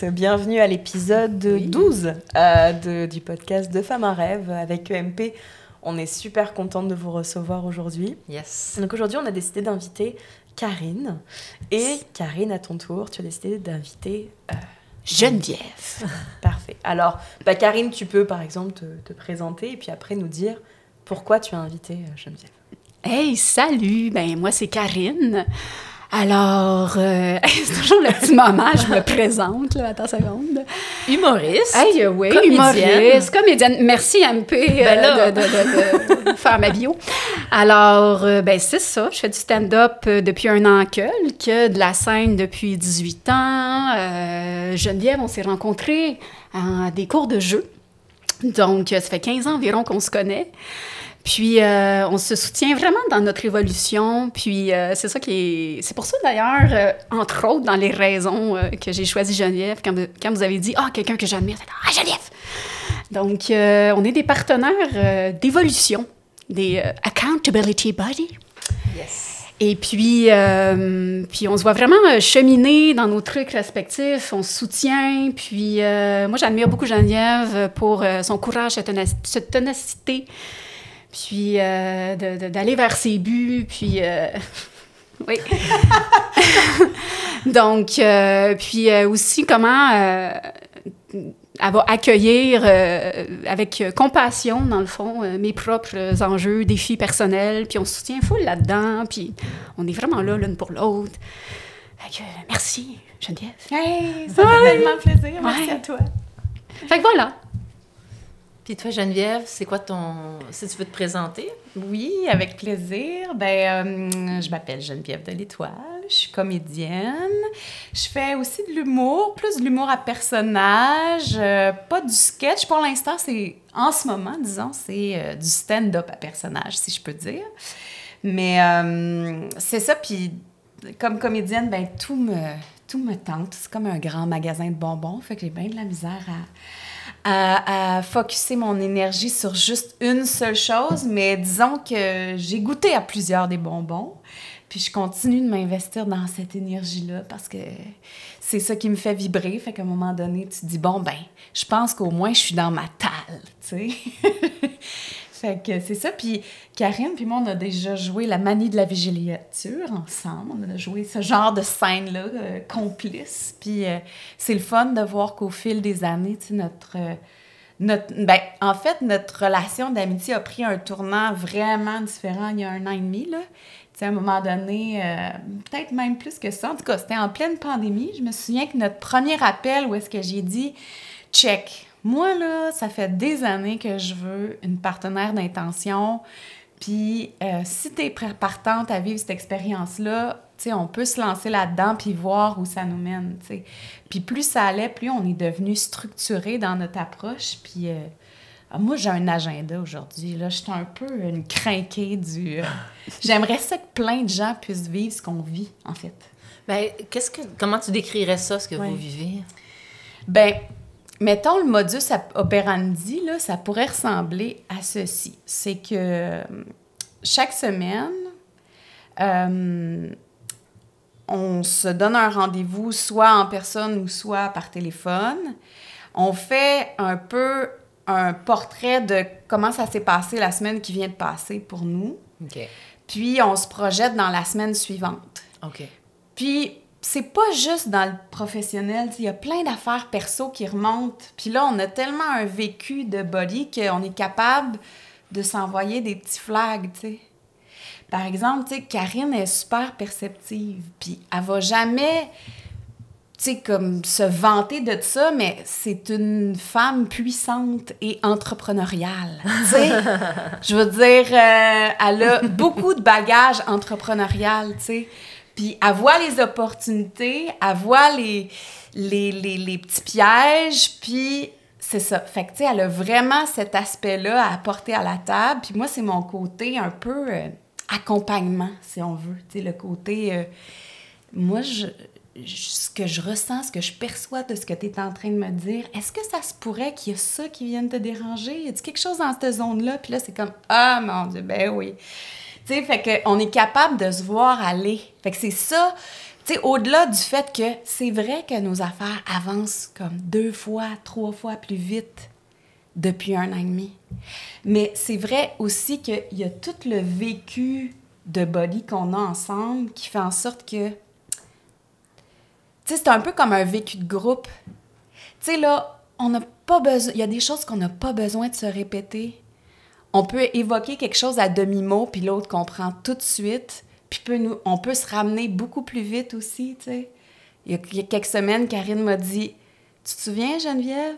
Bienvenue à l'épisode 12 euh, du podcast De Femmes à Rêve avec EMP. On est super contente de vous recevoir aujourd'hui. Yes. Donc aujourd'hui, on a décidé d'inviter Karine. Et Karine, à ton tour, tu as décidé d'inviter euh, Geneviève. Parfait. Alors, bah, Karine, tu peux par exemple te, te, présenter et puis après nous dire pourquoi tu as invité euh, Geneviève. Hey, salut! Ben, moi, c'est Karine. Alors, euh, c'est toujours le petit moment, je me présente, là, attends une seconde. Humoriste. Hey, oui, humoriste, comédienne. Merci, MP, euh, ben de, faire ma bio. Alors, euh, ben, c'est ça, je fais du stand-up depuis un an que, de la scène depuis 18 ans. Geneviève, on s'est rencontrés à des cours de jeu. Donc, ça fait 15 ans environ qu'on se connaît. Puis euh, on se soutient vraiment dans notre évolution. Puis euh, c'est ça qui est. C'est pour ça d'ailleurs, euh, entre autres, dans les raisons que j'ai choisi Geneviève, quand, quand, vous avez dit Ah, quelqu'un que j'admire, c'est Ah, Geneviève! Donc, on est des partenaires d'évolution, des accountability body. Yes. Et puis, puis on se voit vraiment cheminer dans nos trucs respectifs, on se soutient. Puis moi, j'admire beaucoup Geneviève pour son courage, cette ténacité, puis euh, d'aller vers ses buts, puis... Euh, oui. Donc, euh, puis aussi comment elle va accueillir avec compassion, dans le fond, mes propres enjeux, défis personnels, puis on se soutient full là-dedans, puis on est vraiment là l'une pour l'autre. merci, Geneviève. Hey, ça fait tellement plaisir. Merci à toi. Fait que voilà. Puis toi, Geneviève, c'est quoi ton... Si tu veux te présenter? Oui, avec plaisir. Ben, euh, je m'appelle Geneviève de l'Étoile. Je suis comédienne. Je fais aussi de l'humour, plus de l'humour à personnage, euh, pas du sketch. Pour l'instant, c'est... En ce moment, disons, c'est euh, du stand-up à personnage, si je peux dire. Mais c'est ça, puis comme comédienne, ben tout me, tout me tente. C'est comme un grand magasin de bonbons, fait que j'ai bien de la misère à à, à focuser mon énergie sur juste une seule chose, mais disons que j'ai goûté à plusieurs des bonbons. Puis je continue de m'investir dans cette énergie-là parce que c'est ça qui me fait vibrer. Fait qu'à un moment donné, tu te dis, bon, ben, je pense qu'au moins je suis dans ma talle, tu sais. Fait que c'est ça. Puis Karine, puis moi, on a déjà joué la manie de la vigiliature ensemble. On a joué ce genre de scène-là, euh, complice. Puis euh, c'est le fun de voir qu'au fil des années, tu sais, notre. Euh, notre, ben, en fait, notre relation d'amitié a pris un tournant vraiment différent il y a un an et demi. Là. à un moment donné, peut-être même plus que ça. En tout cas, c'était en pleine pandémie. Je me souviens que notre premier appel où est-ce que j'ai dit check, moi, là, ça fait des années que je veux une partenaire d'intention. Puis, euh, si tu es partante à vivre cette expérience-là, on peut se lancer là-dedans puis voir où ça nous mène. sais. Puis, plus ça allait, plus on est devenu structuré dans notre approche. Puis, euh, ah, moi, j'ai un agenda aujourd'hui. Là, je suis un peu une crinquée du. Euh, j'aimerais ça que plein de gens puissent vivre ce qu'on vit, en fait. Ben, qu'est-ce que, comment tu décrirais ça, ce que vous vivez? Ben, Mettons le modus operandi, là, ça pourrait ressembler à ceci. C'est que euh, chaque semaine, euh, on se donne un rendez-vous soit en personne ou soit par téléphone. On fait un peu un portrait de comment ça s'est passé la semaine qui vient de passer pour nous. Puis on se projette dans la semaine suivante. Puis c'est pas juste dans le professionnel, il y a plein d'affaires perso qui remontent. Puis là, on a tellement un vécu de body qu'on est capable de s'envoyer des petits flags, tu sais. Par exemple, tu sais, Karine est super perceptive, puis elle va jamais, tu sais, comme se vanter de ça, mais c'est une femme puissante et entrepreneuriale, tu sais. Je veux dire, euh, elle a beaucoup de bagages entrepreneurial, tu sais. Puis elle voit les opportunités, elle voit les, les, les, les petits pièges, puis c'est ça. Fait que, tu sais, elle a vraiment cet aspect-là à apporter à la table. Puis moi, c'est mon côté un peu... Euh, accompagnement, si on veut. Tu sais, le côté. Euh, moi, je, ce que je ressens, ce que je perçois de ce que tu es en train de me dire, est-ce que ça se pourrait qu'il y ait ça qui vienne te déranger? Y a quelque chose dans cette zone-là? Puis là, c'est comme Ah mon Dieu, ben oui. Tu sais, fait qu'on est capable de se voir aller. Fait que c'est ça. Tu au-delà du fait que c'est vrai que nos affaires avancent comme deux fois, trois fois plus vite depuis un an et demi. Mais c'est vrai aussi qu'il y a tout le vécu de body qu'on a ensemble qui fait en sorte que. Tu c'est un peu comme un vécu de groupe. Tu là, on n'a pas besoin. Il y a des choses qu'on n'a pas besoin de se répéter. On peut évoquer quelque chose à demi-mot, puis l'autre comprend tout de suite. Puis on peut se ramener beaucoup plus vite aussi, tu sais. Il, y a quelques semaines, Karine m'a dit Tu te souviens, Geneviève?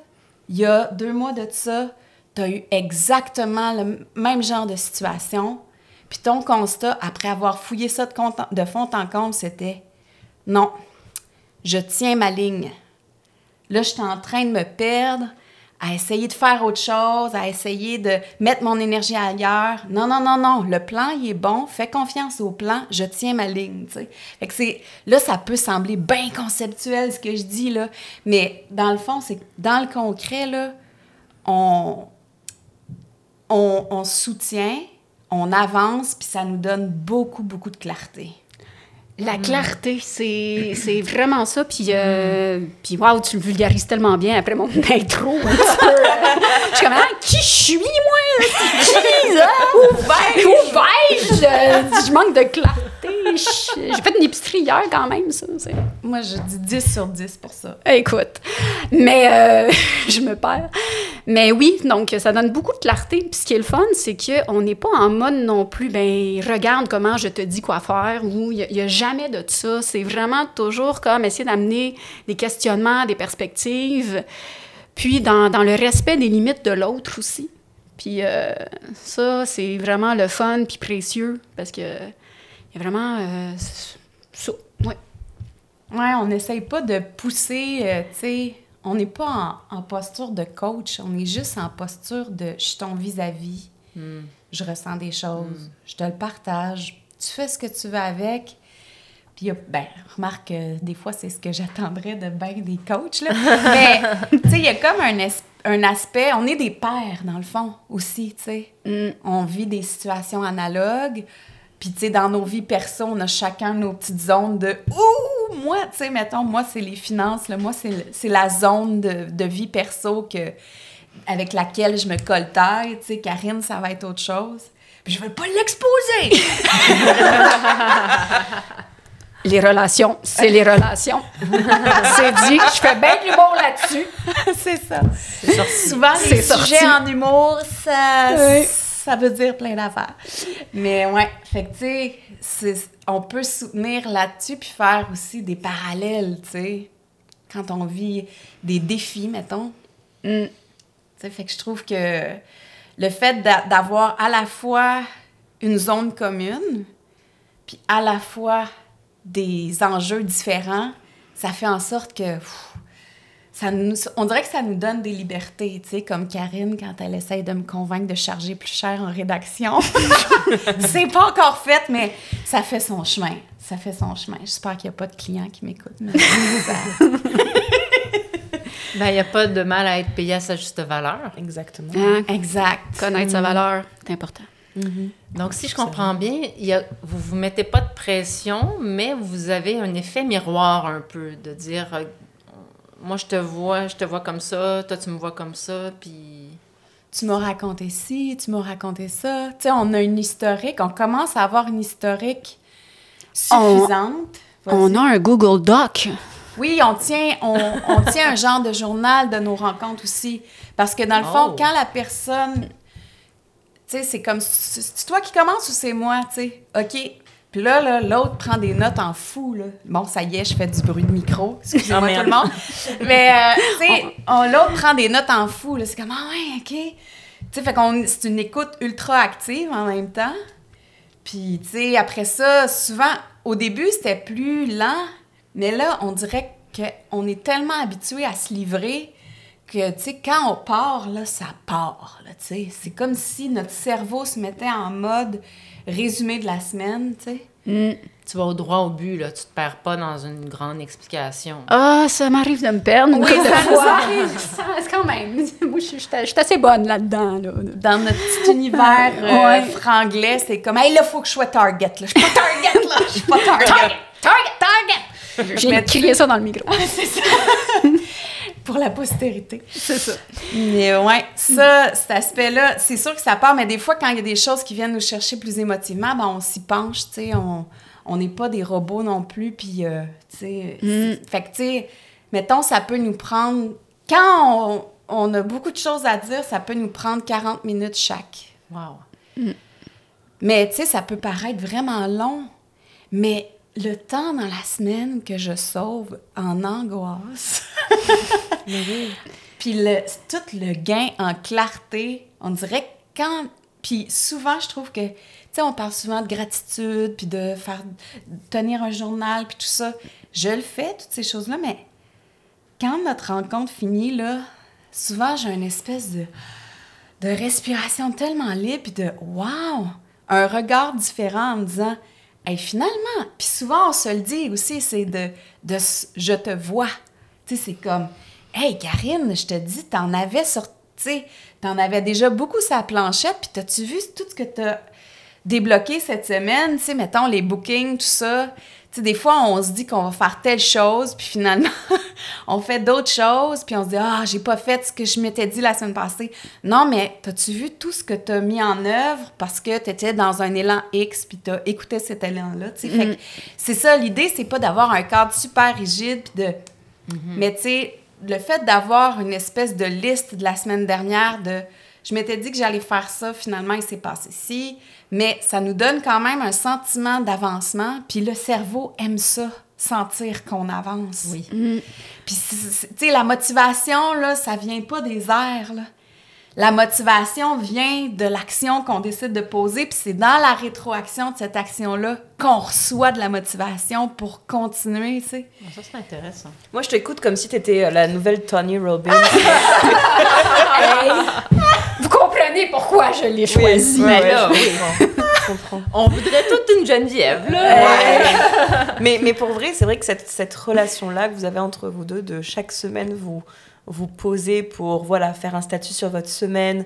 Il y a deux mois de ça, tu as eu exactement le même genre de situation. Puis ton constat, après avoir fouillé ça de, fond en comble, c'était non, je tiens ma ligne. Là, je suis en train de me perdre à essayer de faire autre chose, à essayer de mettre mon énergie ailleurs. Non, non, non, non. Le plan, il est bon. Fais confiance au plan. Je tiens ma ligne. Fait que c'est, là, ça peut sembler bien conceptuel ce que je dis, là. Mais dans le fond, c'est dans le concret, là, on, on, on soutient, on avance, puis ça nous donne beaucoup, beaucoup de clarté. La clarté, c'est vraiment ça. Puis, euh, puis waouh, tu le vulgarises tellement bien après mon intro. Un petit peu, euh, je suis comme, ah, qui je suis, moi? Qui, là? Ouvert! Ouvert! Je, je manque de clarté. J'ai fait une épicerie hier quand même, ça. Moi, je dis 10 sur 10 pour ça. Écoute, mais euh, je me perds. Mais oui, donc ça donne beaucoup de clarté. Puis ce qui est le fun, c'est qu'on n'est pas en mode non plus, ben regarde comment je te dis quoi faire, ou il n'y a, jamais de ça. C'est vraiment toujours comme essayer d'amener des questionnements, des perspectives, puis dans, dans le respect des limites de l'autre aussi. Puis euh, ça, c'est vraiment le fun puis précieux parce que il y a vraiment euh, ça. Ouais. Ouais, on n'essaye pas de pousser, euh, tu sais, on n'est pas en, posture de coach, on est juste en posture de je suis ton vis-à-vis, hmm. je ressens des choses, hmm. je te le partage, tu fais ce que tu veux avec. Puis, ben, remarque, des fois, c'est ce que j'attendrais de bien des coachs, là. Mais, tu sais, il y a comme un, un, aspect, on est des pères, dans le fond, aussi, tu sais. Hmm. On vit des situations analogues. Puis, tu sais, dans nos vies perso, on a chacun nos petites zones de Ouh, moi, tu sais, mettons, moi, c'est les finances, là, moi, c'est la zone de, de, vie perso que, avec laquelle je me colle taille. Tu sais, Karine, ça va être autre chose. Puis, je veux pas l'exposer! les relations, c'est les relations. c'est dit, je fais bien de l'humour là-dessus. c'est ça. Souvent, les sujets en humour, ça, ça veut dire plein d'affaires. Mais ouais, fait que tu sais, on peut soutenir là-dessus puis faire aussi des parallèles, tu sais, quand on vit des défis, mettons. Mm. Tu sais, fait que je trouve que le fait d'avoir à la fois une zone commune, puis à la fois des enjeux différents, ça fait en sorte que ça nous, on dirait que ça nous donne des libertés, tu sais, comme Karine quand elle essaye de me convaincre de charger plus cher en rédaction. c'est pas encore fait, mais ça fait son chemin. Ça fait son chemin. J'espère qu'il n'y a pas de clients qui m'écoutent. Ben, il n'y a pas de mal à être payé à sa juste valeur. Exactement. Hein? Exact. Connaître sa valeur, c'est important. Mm-hmm. Donc, si je comprends bien, il y a, vous ne vous mettez pas de pression, mais vous avez un effet miroir un peu, de dire, moi, je te vois, je te vois comme ça, toi, tu me vois comme ça, puis... Tu m'as raconté ci, tu m'as raconté ça. Tu sais, on a une historique, on commence à avoir une historique suffisante. On, on a un Google Doc. Oui, on tient, on, on, tient un genre de journal de nos rencontres aussi. Parce que dans le fond, oh. quand la personne tu sais, c'est comme, c'est toi qui commence ou c'est moi, tu sais? OK. Puis là, là, l'autre prend des notes en fou, là. Bon, ça y est, je fais du bruit de micro. Excusez-moi tout le monde. Mais, euh, tu sais, l'autre prend des notes en fou, là. C'est comme, ah ouais, OK. Tu sais, fait qu'on, c'est une écoute ultra active en même temps. Puis, tu sais, après ça, souvent, au début, c'était plus lent. Mais là, on dirait qu'on est tellement habitué à se livrer que, tu sais, quand on part, là, ça part, tu sais. C'est comme si notre cerveau se mettait en mode résumé de la semaine, tu sais. Mm. Tu vas au droit au but, là. Tu te perds pas dans une grande explication. Ah, ça m'arrive de me perdre oui, ça, fois. C'est quand même. Moi, je suis assez bonne là-dedans, là. Dans notre petit univers euh, franglais, c'est comme, hey, là, faut que je sois target, là. Je suis pas target, là. Je suis pas target. target, target, target. J'ai crié ça dans le micro. c'est ça pour la postérité. C'est ça. Mais ouais, ça, cet aspect-là, c'est sûr que ça part, mais des fois, quand il y a des choses qui viennent nous chercher plus émotivement, ben, on s'y penche, tu sais, on n'est pas des robots non plus, puis, euh, tu sais, mm. fait que, tu sais, mettons, ça peut nous prendre, quand on, a beaucoup de choses à dire, ça peut nous prendre 40 minutes chaque. Wow. Mm. Mais, tu sais, ça peut paraître vraiment long, mais le temps dans la semaine que je sauve en angoisse. Puis le, tout le gain en clarté, on dirait quand. Puis souvent, je trouve que, tu sais, on parle souvent de gratitude, puis de faire. tenir un journal, puis tout ça. Je le fais, toutes ces choses-là, mais quand notre rencontre finit, là, souvent, j'ai une espèce de, de respiration tellement libre, puis de wow! Un regard différent en me disant et finalement, puis souvent on se le dit aussi, c'est de, de je te vois. Tu sais, c'est comme, hey Karine, je te dis, t'en avais sur, tu sais, t'en avais déjà beaucoup sa planchette, puis t'as-tu vu tout ce que t'as débloqué cette semaine, tu sais, mettons les bookings, tout ça des fois, on se dit qu'on va faire telle chose, puis finalement, on fait d'autres choses, puis on se dit Ah, j'ai pas fait ce que je m'étais dit la semaine passée. Non, mais as-tu vu tout ce que tu as mis en œuvre parce que tu étais dans un élan X, puis tu as écouté cet élan-là? Mm. C'est ça, l'idée, c'est pas d'avoir un cadre super rigide, puis de. Mm-hmm. Mais tu sais, le fait d'avoir une espèce de liste de la semaine dernière de je m'étais dit que j'allais faire ça, finalement, il s'est passé ci. Mais ça nous donne quand même un sentiment d'avancement. Puis le cerveau aime ça, sentir qu'on avance. Oui. Mm. Puis, tu sais, la motivation, là, ça vient pas des airs, là. La motivation vient de l'action qu'on décide de poser, puis c'est dans la rétroaction de cette action-là qu'on reçoit de la motivation pour continuer, tu sais. Ça, c'est intéressant. Moi, je t'écoute comme si tu étais euh, la nouvelle Tony Robbins. Vous comprenez pourquoi je l'ai choisi. mais là, On voudrait toute une Geneviève, là. mais, mais pour vrai, c'est vrai que cette, cette relation-là que vous avez entre vous deux, de chaque semaine, vous vous poser pour voilà, faire un statut sur votre semaine.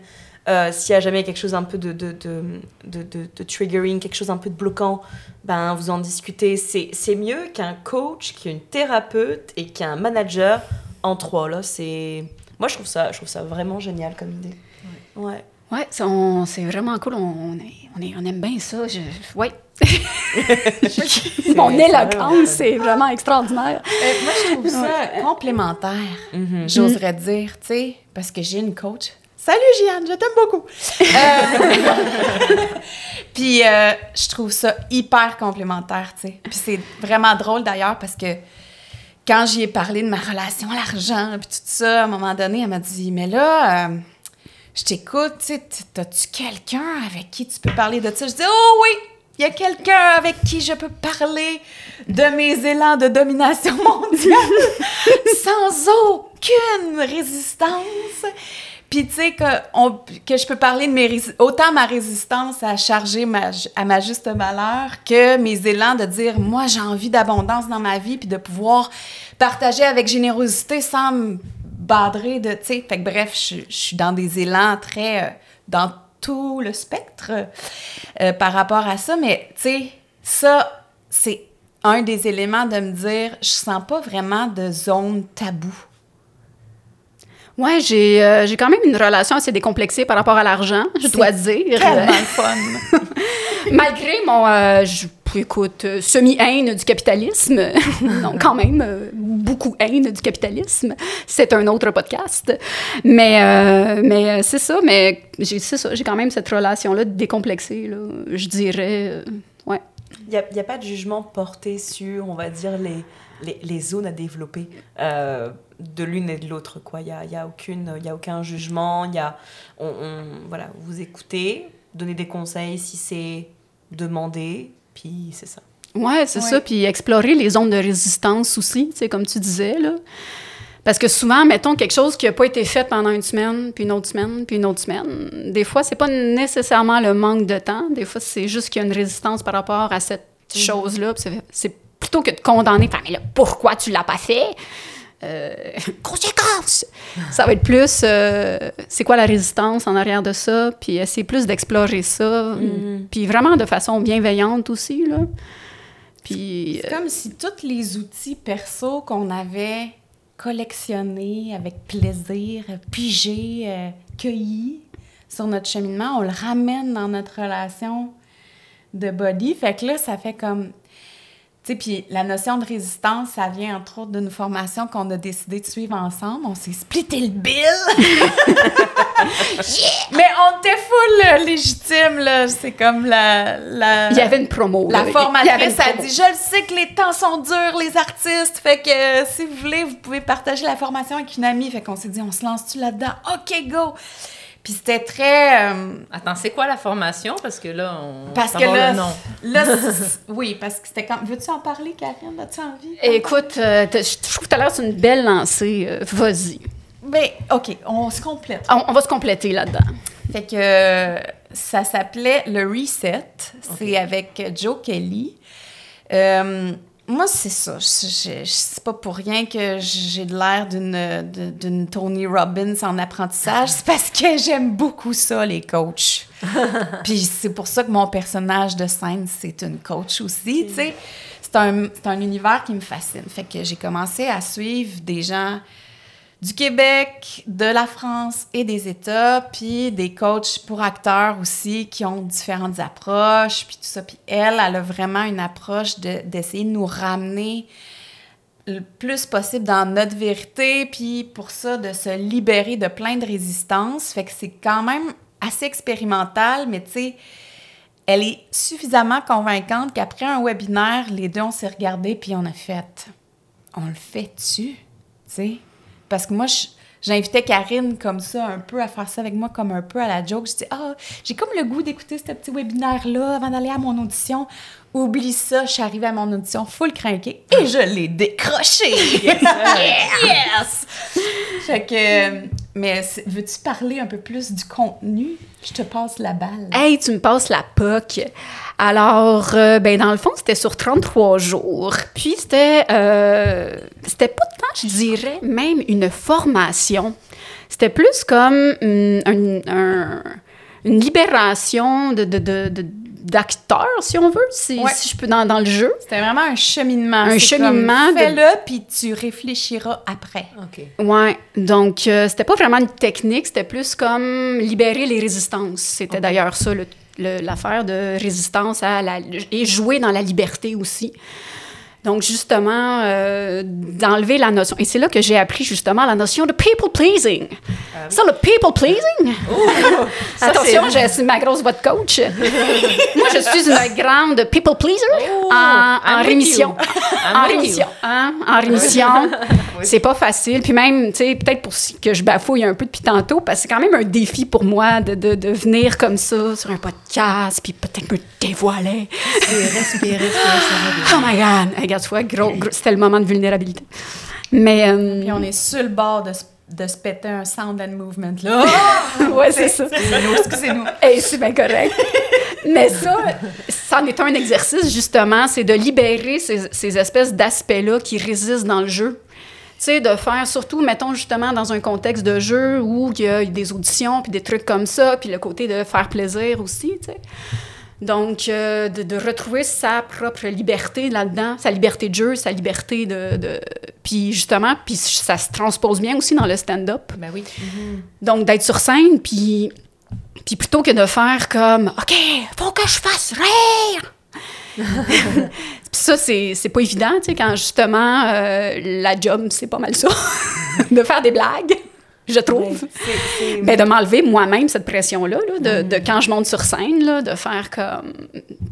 Euh, s'il y a jamais quelque chose un peu de, de, de, de, triggering, quelque chose un peu de bloquant, ben, vous en discutez. C'est mieux qu'un coach, qu'une thérapeute et qu'un manager en trois. Là. Moi, je trouve, ça, je trouve ça vraiment génial comme idée. Ouais. Ouais, c'est vraiment cool. On, on, est, on, aime bien ça. Je, ouais. Mon éloquence, c'est vraiment extraordinaire. Euh, moi, je trouve ça complémentaire, mm-hmm. j'oserais dire, tu sais, parce que j'ai une coach. Salut, Gianne, je t'aime beaucoup. Euh, puis, euh, je trouve ça hyper complémentaire, tu sais. Puis, c'est vraiment drôle d'ailleurs parce que quand j'y ai parlé de ma relation à l'argent, puis tout ça, à un moment donné, elle m'a dit Mais là, je t'écoute, tu sais, as-tu quelqu'un avec qui tu peux parler de ça? Je dis, oh oui, y a quelqu'un avec qui je peux parler de mes élans de domination mondiale sans aucune résistance. Puis tu sais que, que je peux parler de mes autant ma résistance à charger ma, à ma juste valeur que mes élans de dire moi j'ai envie d'abondance dans ma vie puis de pouvoir partager avec générosité sans me badrer de, tu sais, fait que bref, je, suis dans des élans très, euh, dans tout le spectre euh, par rapport à ça. Mais, tu sais, ça, c'est un des éléments de me dire, je sens pas vraiment de zone taboue. Ouais, j'ai euh, j'ai quand même une relation assez décomplexée par rapport à l'argent, je dois dire. Tellement fun. Malgré mon, euh, je, écoute, euh, semi-haine du capitalisme, non, quand même, beaucoup haine du capitalisme, c'est un autre podcast. Mais, mais c'est ça, mais j'ai ça, j'ai quand même cette relation-là décomplexée, là, je dirais, ouais. Il n'y a, a, pas de jugement porté sur, on va dire, les, les, les zones à développer de l'une et de l'autre. Il n'y a, a, a aucun jugement. Y a, on, voilà, vous écoutez, donnez des conseils si c'est demandé, puis c'est ça. Ouais, c'est ça. Puis explorer les zones de résistance aussi, comme tu disais. Là. Parce que souvent, mettons quelque chose qui n'a pas été fait pendant une semaine, puis une autre semaine, puis une autre semaine. Des fois, c'est pas nécessairement le manque de temps. Des fois, c'est juste qu'il y a une résistance par rapport à cette mm-hmm. chose-là. C'est plutôt que de condamner, mais là, pourquoi tu l'as pas fait? Euh, conséquences! Ça va être plus, euh, c'est quoi la résistance en arrière de ça, puis essayer plus d'explorer ça, mm-hmm. puis vraiment de façon bienveillante aussi, là. Puis... C'est comme si tous les outils perso qu'on avait collectionnés avec plaisir, pigés, euh, cueillis sur notre cheminement, on le ramène dans notre relation de body. Fait que là, ça fait comme puis la notion de résistance, ça vient entre autres d'une formation qu'on a décidé de suivre ensemble. On s'est splitté le bill! Mais on était full légitime, là. C'est comme la, la... Il y avait une promo. La formatrice a dit « Je le sais que les temps sont durs, les artistes, fait que euh, si vous voulez, vous pouvez partager la formation avec une amie. » Fait qu'on s'est dit « On se lance-tu là-dedans? OK, go! » Puis c'était très. Euh, Attends, c'est quoi la formation? Parce que là, on. Parce que là. là oui, parce que c'était quand. Veux-tu en parler, Karine? As-tu envie? Écoute, euh, je trouve que tout à l'heure, c'est une belle lancée. Euh, vas-y. Ben, OK, on se complète. On, va se compléter là-dedans. Fait que ça s'appelait le Reset. C'est avec Joe Kelly. Moi, c'est ça. C'est pas pour rien que j'ai de l'air d'une, Tony Robbins en apprentissage. C'est parce que j'aime beaucoup ça, les coachs. Puis c'est pour ça que mon personnage de scène, c'est une coach aussi, tu sais. C'est un, c'est un univers qui me fascine. Fait que j'ai commencé à suivre des gens du Québec, de la France et des États, puis des coachs pour acteurs aussi qui ont différentes approches, puis tout ça. Puis elle, elle a vraiment une approche d'essayer de, nous ramener le plus possible dans notre vérité, puis pour ça, de se libérer de plein de résistances. Fait que c'est quand même assez expérimental, mais tu sais, elle est suffisamment convaincante qu'après un webinaire, les deux, on s'est regardés, puis on a fait « On le fait-tu? » Tu sais? Parce que moi, j'invitais Karine comme ça, un peu, à faire ça avec moi comme un peu à la joke. Je dis, ah, j'ai comme le goût d'écouter ce petit webinaire-là avant d'aller à mon audition. Oublie ça, je suis arrivée à mon audition full craquée et je l'ai décroché. yes! Fait que, mais veux-tu parler un peu plus du contenu? Je te passe la balle. Hey, tu me passes la POC. Alors, euh, ben, dans le fond, c'était sur 33 jours. Puis, c'était, euh, c'était pas tant, je dirais, même une formation. C'était plus comme une, une libération de, de, de d'acteur, si on veut, si, si, je peux, dans, dans le jeu. C'était vraiment un cheminement. Un cheminement. Fais-le, puis tu réfléchiras après. OK. Ouais. Donc, euh, c'était pas vraiment une technique, c'était plus comme libérer les résistances. C'était d'ailleurs ça, l'affaire de résistance à la, et jouer dans la liberté aussi. Donc, justement, euh, d'enlever la notion. Et c'est là que j'ai appris justement la notion de people pleasing. Euh, ça, le people pleasing? Attention, c'est ma grosse voix de coach. Moi, je suis une grande people pleaser oh, en, rémission. en rémission. Hein? En rémission. C'est pas facile. Puis même, tu sais, peut-être pour que je bafouille un peu depuis tantôt, parce que c'est quand même un défi pour moi de, de, de venir comme ça sur un podcast, puis peut-être me dévoiler. Respirer, respirer, respirer. Oh my God! Regarde, tu gros, c'était le moment de vulnérabilité. Mais... Euh, puis on est sur le bord de de se péter un sound and movement là. ouais, c'est ça. Excusez-nous. Et c'est bien correct. Mais ça, ça en est un exercice, justement, c'est de libérer ces, ces espèces d'aspects-là qui résistent dans le jeu sais, de faire surtout, mettons justement dans un contexte de jeu où il y a des auditions, puis des trucs comme ça, puis le côté de faire plaisir aussi, tu sais. Donc, euh, de, de, retrouver sa propre liberté là-dedans, sa liberté de jeu, sa liberté de... de... Puis justement, puis ça se transpose bien aussi dans le stand-up. Ben oui. Mm-hmm. Donc, d'être sur scène, puis, puis plutôt que de faire comme « OK, faut que je fasse rire! » ça, c'est, c'est pas évident, tu sais, quand justement, euh, la job, c'est pas mal ça, de faire des blagues je trouve. Ben, de m'enlever moi-même cette pression-là, de, de, quand je monte sur scène, là, de faire comme.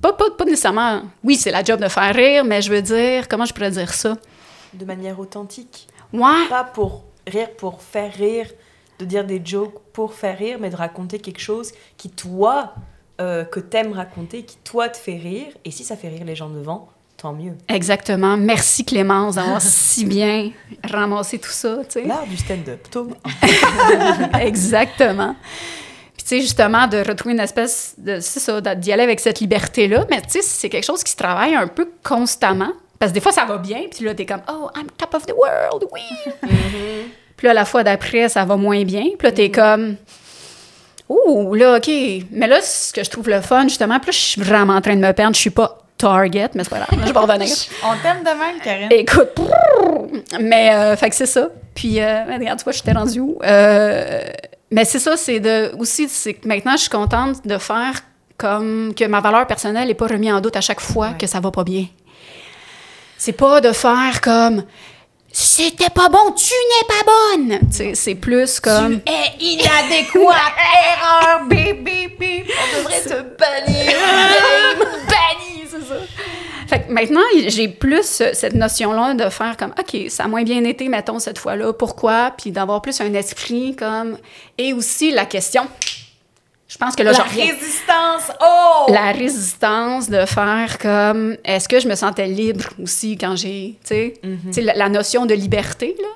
Pas, pas, pas nécessairement. Oui, c'est la job de faire rire, mais je veux dire, comment je pourrais dire ça? De manière authentique. Ouais. Pas pour rire pour faire rire, de dire des jokes pour faire rire, mais de raconter quelque chose qui, toi, euh, que t'aimes raconter, qui, toi, te fait rire. Et si ça fait rire les gens devant, tant mieux. Exactement. Merci Clémence d'avoir si bien ramassé tout ça. L'art du stand-up, Exactement. Puis tu sais, justement, de retrouver une espèce de... C'est ça, d'y aller avec cette liberté-là. Mais tu sais, c'est quelque chose qui se travaille un peu constamment. Parce que des fois, ça va bien, puis là, t'es comme « Oh, I'm top of the world, oui! Mm-hmm. Puis là, la fois d'après, ça va moins bien. Puis là, t'es mm-hmm. comme... Ouh, là, OK. Mais là, ce que je trouve le fun, justement, puis là, je suis vraiment en train de me perdre. Je suis pas Target, mais c'est pas grave, je vais revenir. On t'aime de même, Karine. Écoute, mais, euh, fait que c'est ça. Puis, euh, regarde, tu vois, j'étais rendue où? Euh, mais c'est ça, c'est de. Aussi, c'est que maintenant, je suis contente de faire comme que ma valeur personnelle n'est pas remise en doute à chaque fois que ça va pas bien. C'est pas de faire comme c'était pas bon, tu n'es pas bonne. C'est plus comme. Tu es inadéquate, erreur, bip, bip, bip. On devrait te bannir. Banni, c'est ça. Fait que maintenant, j'ai plus cette notion-là de faire comme, OK, ça a moins bien été, mettons, cette fois-là, pourquoi? Puis d'avoir plus un esprit comme. Et aussi la question je pense que là, La résistance, oh! La résistance de faire comme, est-ce que je me sentais libre aussi quand j'ai, tu sais, mm-hmm. la, notion de liberté, là?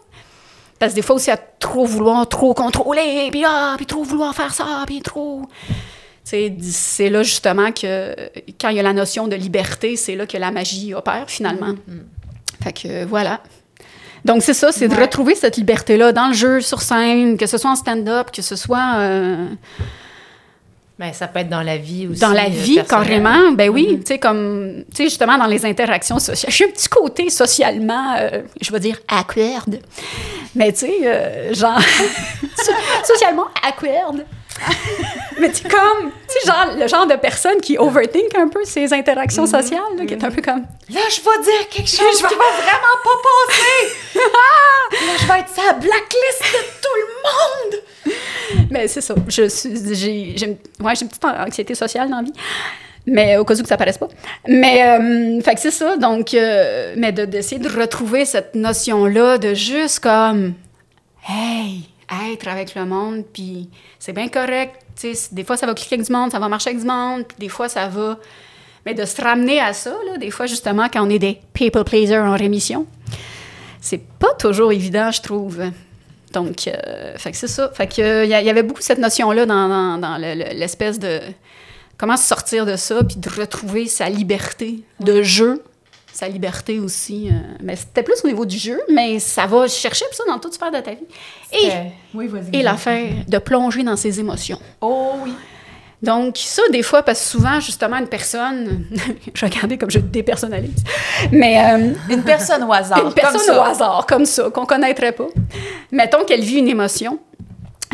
Parce que des fois aussi, à trop vouloir, trop contrôler, puis ah, puis trop vouloir faire ça, puis trop... C'est là justement que quand il y a la notion de liberté, c'est là que la magie opère finalement. Mm-hmm. Fait que voilà. Donc c'est ça, c'est de retrouver cette liberté-là dans le jeu, sur scène, que ce soit en stand-up, que ce soit... Euh, ben, ça peut être dans la vie aussi. Dans la euh, vie, carrément. Ben oui, mm-hmm. tu sais, comme, tu sais, justement, dans les interactions sociales. Je suis un petit côté socialement, euh, je vais dire, awkward. Mais tu sais, euh, genre, socialement awkward. Mais tu comme, tu genre, le genre de personne qui overthink un peu ses interactions mm-hmm. sociales, qui est un peu comme. Là, je vais dire quelque chose qui va vraiment pas passer! là, je vais être sa blacklist de tout le monde! mais c'est ça. Je suis, j'ai, j'ai, ouais, j'ai une petite anxiété sociale dans la vie. Mais au cas où que ça paraisse pas. Mais, euh, fait que c'est ça. Donc, euh, mais de, d'essayer de retrouver cette notion-là de juste comme, hey, être avec le monde, puis c'est bien correct. des fois, ça va cliquer avec du monde, ça va marcher avec du monde, puis des fois, ça va. Mais de se ramener à ça, là, des fois, justement, quand on est des people pleasers en rémission, c'est pas toujours évident, je trouve. Donc, euh, fait que c'est ça. Fait que, il y, avait beaucoup cette notion-là dans, dans, l'espèce de comment sortir de ça, puis de retrouver sa liberté de jeu, sa liberté aussi. Euh, mais c'était plus au niveau du jeu, mais ça va chercher ça dans toute sphère de ta vie. Et, oui, et l'affaire de plonger dans ses émotions. Oh oui. Donc, ça, des fois, parce que souvent, justement, une personne, je regardais comme je dépersonnalise, mais... Euh, une personne au hasard, Une personne au hasard, comme ça, qu'on connaîtrait pas. Mettons qu'elle vit une émotion.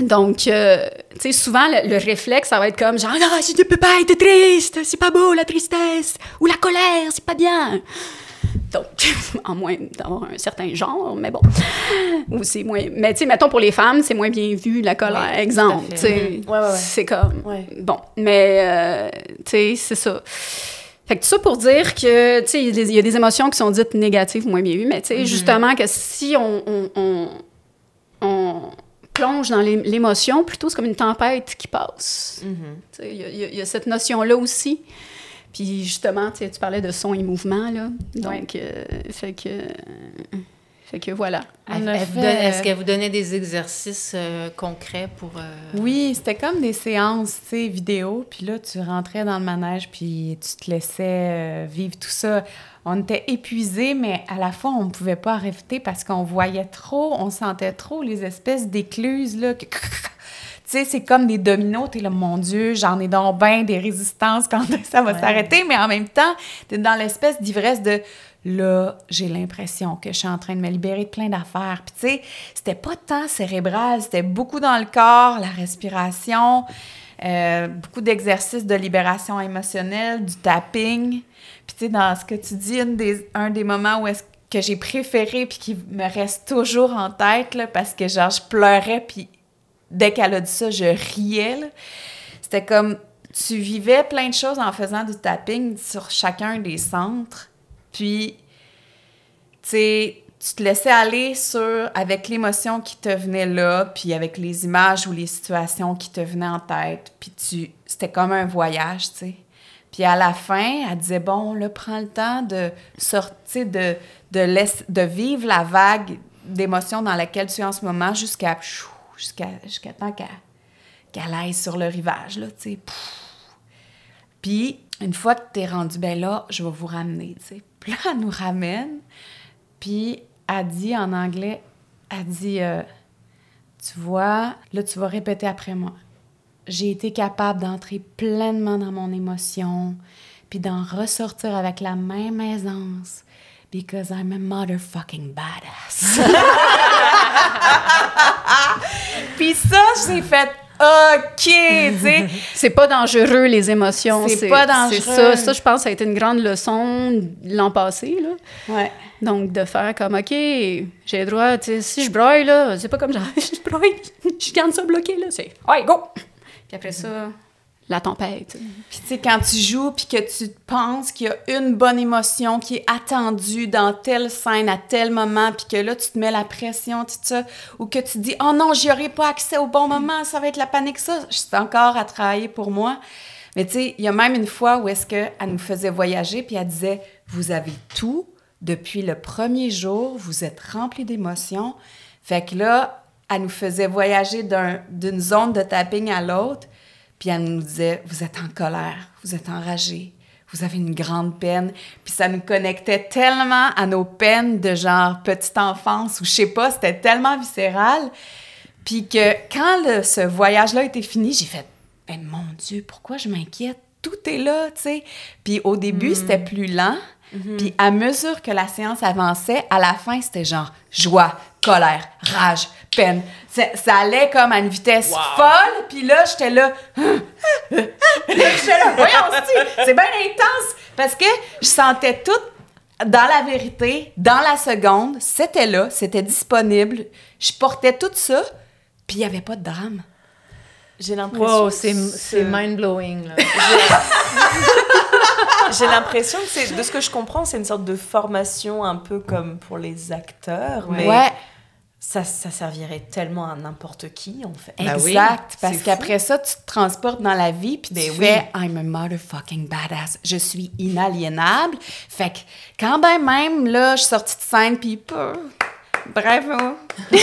Donc, euh, tu sais, souvent, le, réflexe, ça va être comme genre, non, ah, tu ne peux pas être triste, c'est pas beau, la tristesse, ou la colère, c'est pas bien. Donc, en moins d'avoir un certain genre, mais bon. Ou c'est moins. Mais tu sais, mettons pour les femmes, c'est moins bien vu, la colère, exemple. Tu sais, c'est comme. Bon. Mais, euh, tu sais, c'est ça. Fait que tout ça pour dire que, tu sais, il y a des émotions qui sont dites négatives, moins bien vues, mais tu sais, mm-hmm. justement, que si on, on, on, plonge dans l'émotion, plutôt c'est comme une tempête qui passe. Mm-hmm. Tu sais, il y, y, a cette notion-là aussi. Puis justement, tu parlais de son et mouvement, là. Donc, euh, fait que... Fait que voilà. Est-ce qu'elle vous donnait des exercices euh, concrets pour... Euh, oui, c'était comme des séances, tu sais, vidéo. Puis là, tu rentrais dans le manège, puis tu te laissais euh, vivre tout ça. On était épuisés, mais à la fois, on ne pouvait pas arrêter parce qu'on voyait trop, on sentait trop les espèces d'écluses, là. tu sais, c'est comme des dominos. T'es là, mon Dieu, j'en ai donc bien des résistances quand ça va s'arrêter. Mais en même temps, t'es dans l'espèce d'ivresse de là, j'ai l'impression que je suis en train de me libérer de plein d'affaires. Puis, tu sais, c'était pas tant cérébral, c'était beaucoup dans le corps, la respiration, euh, beaucoup d'exercices de libération émotionnelle, du tapping. Puis, tu sais, dans ce que tu dis, des, un des moments où est-ce que j'ai préféré puis qui me reste toujours en tête, là, parce que, genre, je pleurais, puis dès qu'elle a dit ça, je riais, C'était comme, tu vivais plein de choses en faisant du tapping sur chacun des centres puis, tu te laissais aller sur, avec l'émotion qui te venait là, puis avec les images ou les situations qui te venaient en tête. Puis tu, c'était comme un voyage, tu sais. Puis à la fin, elle disait, bon, là, prends le temps de sortir, de, de, de vivre la vague d'émotions dans laquelle tu es en ce moment jusqu'à jusqu'à jusqu'à temps qu'elle aille sur le rivage, là, tu sais. Puis, une fois que tu es rendu, ben là, je vais vous ramener, tu sais. Là, elle nous ramène, puis elle dit en anglais, elle dit, euh, tu vois, là, tu vas répéter après moi. J'ai été capable d'entrer pleinement dans mon émotion, puis d'en ressortir avec la même aisance, because I'm a motherfucking badass. puis ça, j'ai fait OK, tu sais. c'est pas dangereux, les émotions. C'est pas dangereux. Ça. Ça, je pense, ça a été une grande leçon l'an passé, là. Ouais. Donc, de faire comme, OK, j'ai le droit, tu sais, si je broille, là, c'est pas comme genre, je broille, je garde ça bloqué, là. C'est, ouais, go! Puis après ça, la tempête. Puis tu sais, quand tu joues, puis que tu penses qu'il y a une bonne émotion qui est attendue dans telle scène à tel moment, puis que là, tu te mets la pression, tout ça, ou que tu dis « Oh non, j'y aurai pas accès au bon moment, ça va être la panique, ça! » C'est encore à travailler pour moi. Mais tu sais, il y a même une fois où est-ce qu'elle nous faisait voyager, puis elle disait « Vous avez tout, depuis le premier jour, vous êtes rempli d'émotions. » Fait que là, elle nous faisait voyager d'une zone de tapping à l'autre, puis elle nous disait, vous êtes en colère, vous êtes enragé, vous avez une grande peine. Puis ça nous connectait tellement à nos peines de genre petite enfance ou je sais pas, c'était tellement viscéral. Puis que quand ce voyage-là était fini, j'ai fait, ben mon Dieu, pourquoi je m'inquiète? Tout est là, tu sais. Puis au début, mm. c'était plus lent. Mm-hmm. Puis à mesure que la séance avançait, à la fin, c'était genre joie, colère, rage, peine. Ça, allait comme à une vitesse folle. Puis là, j'étais là. j'étais là, voyons, c'est bien intense. Parce que je sentais tout dans la vérité, dans la seconde. C'était là, c'était disponible. Je portais tout ça. Puis il n'y avait pas de drame. J'ai l'impression. Wow, c'est mind-blowing. J'ai l'impression que c'est, de ce que je comprends, c'est une sorte de formation un peu comme pour les acteurs. Mais ouais. Ça, ça, servirait tellement à n'importe qui, en fait. Bah exact. parce qu'après ça, tu te transportes dans la vie, puis tu ben fais I'm a motherfucking badass. Je suis inaliénable. Fait que quand ben même, là, je suis sortie de scène, puis Bravo.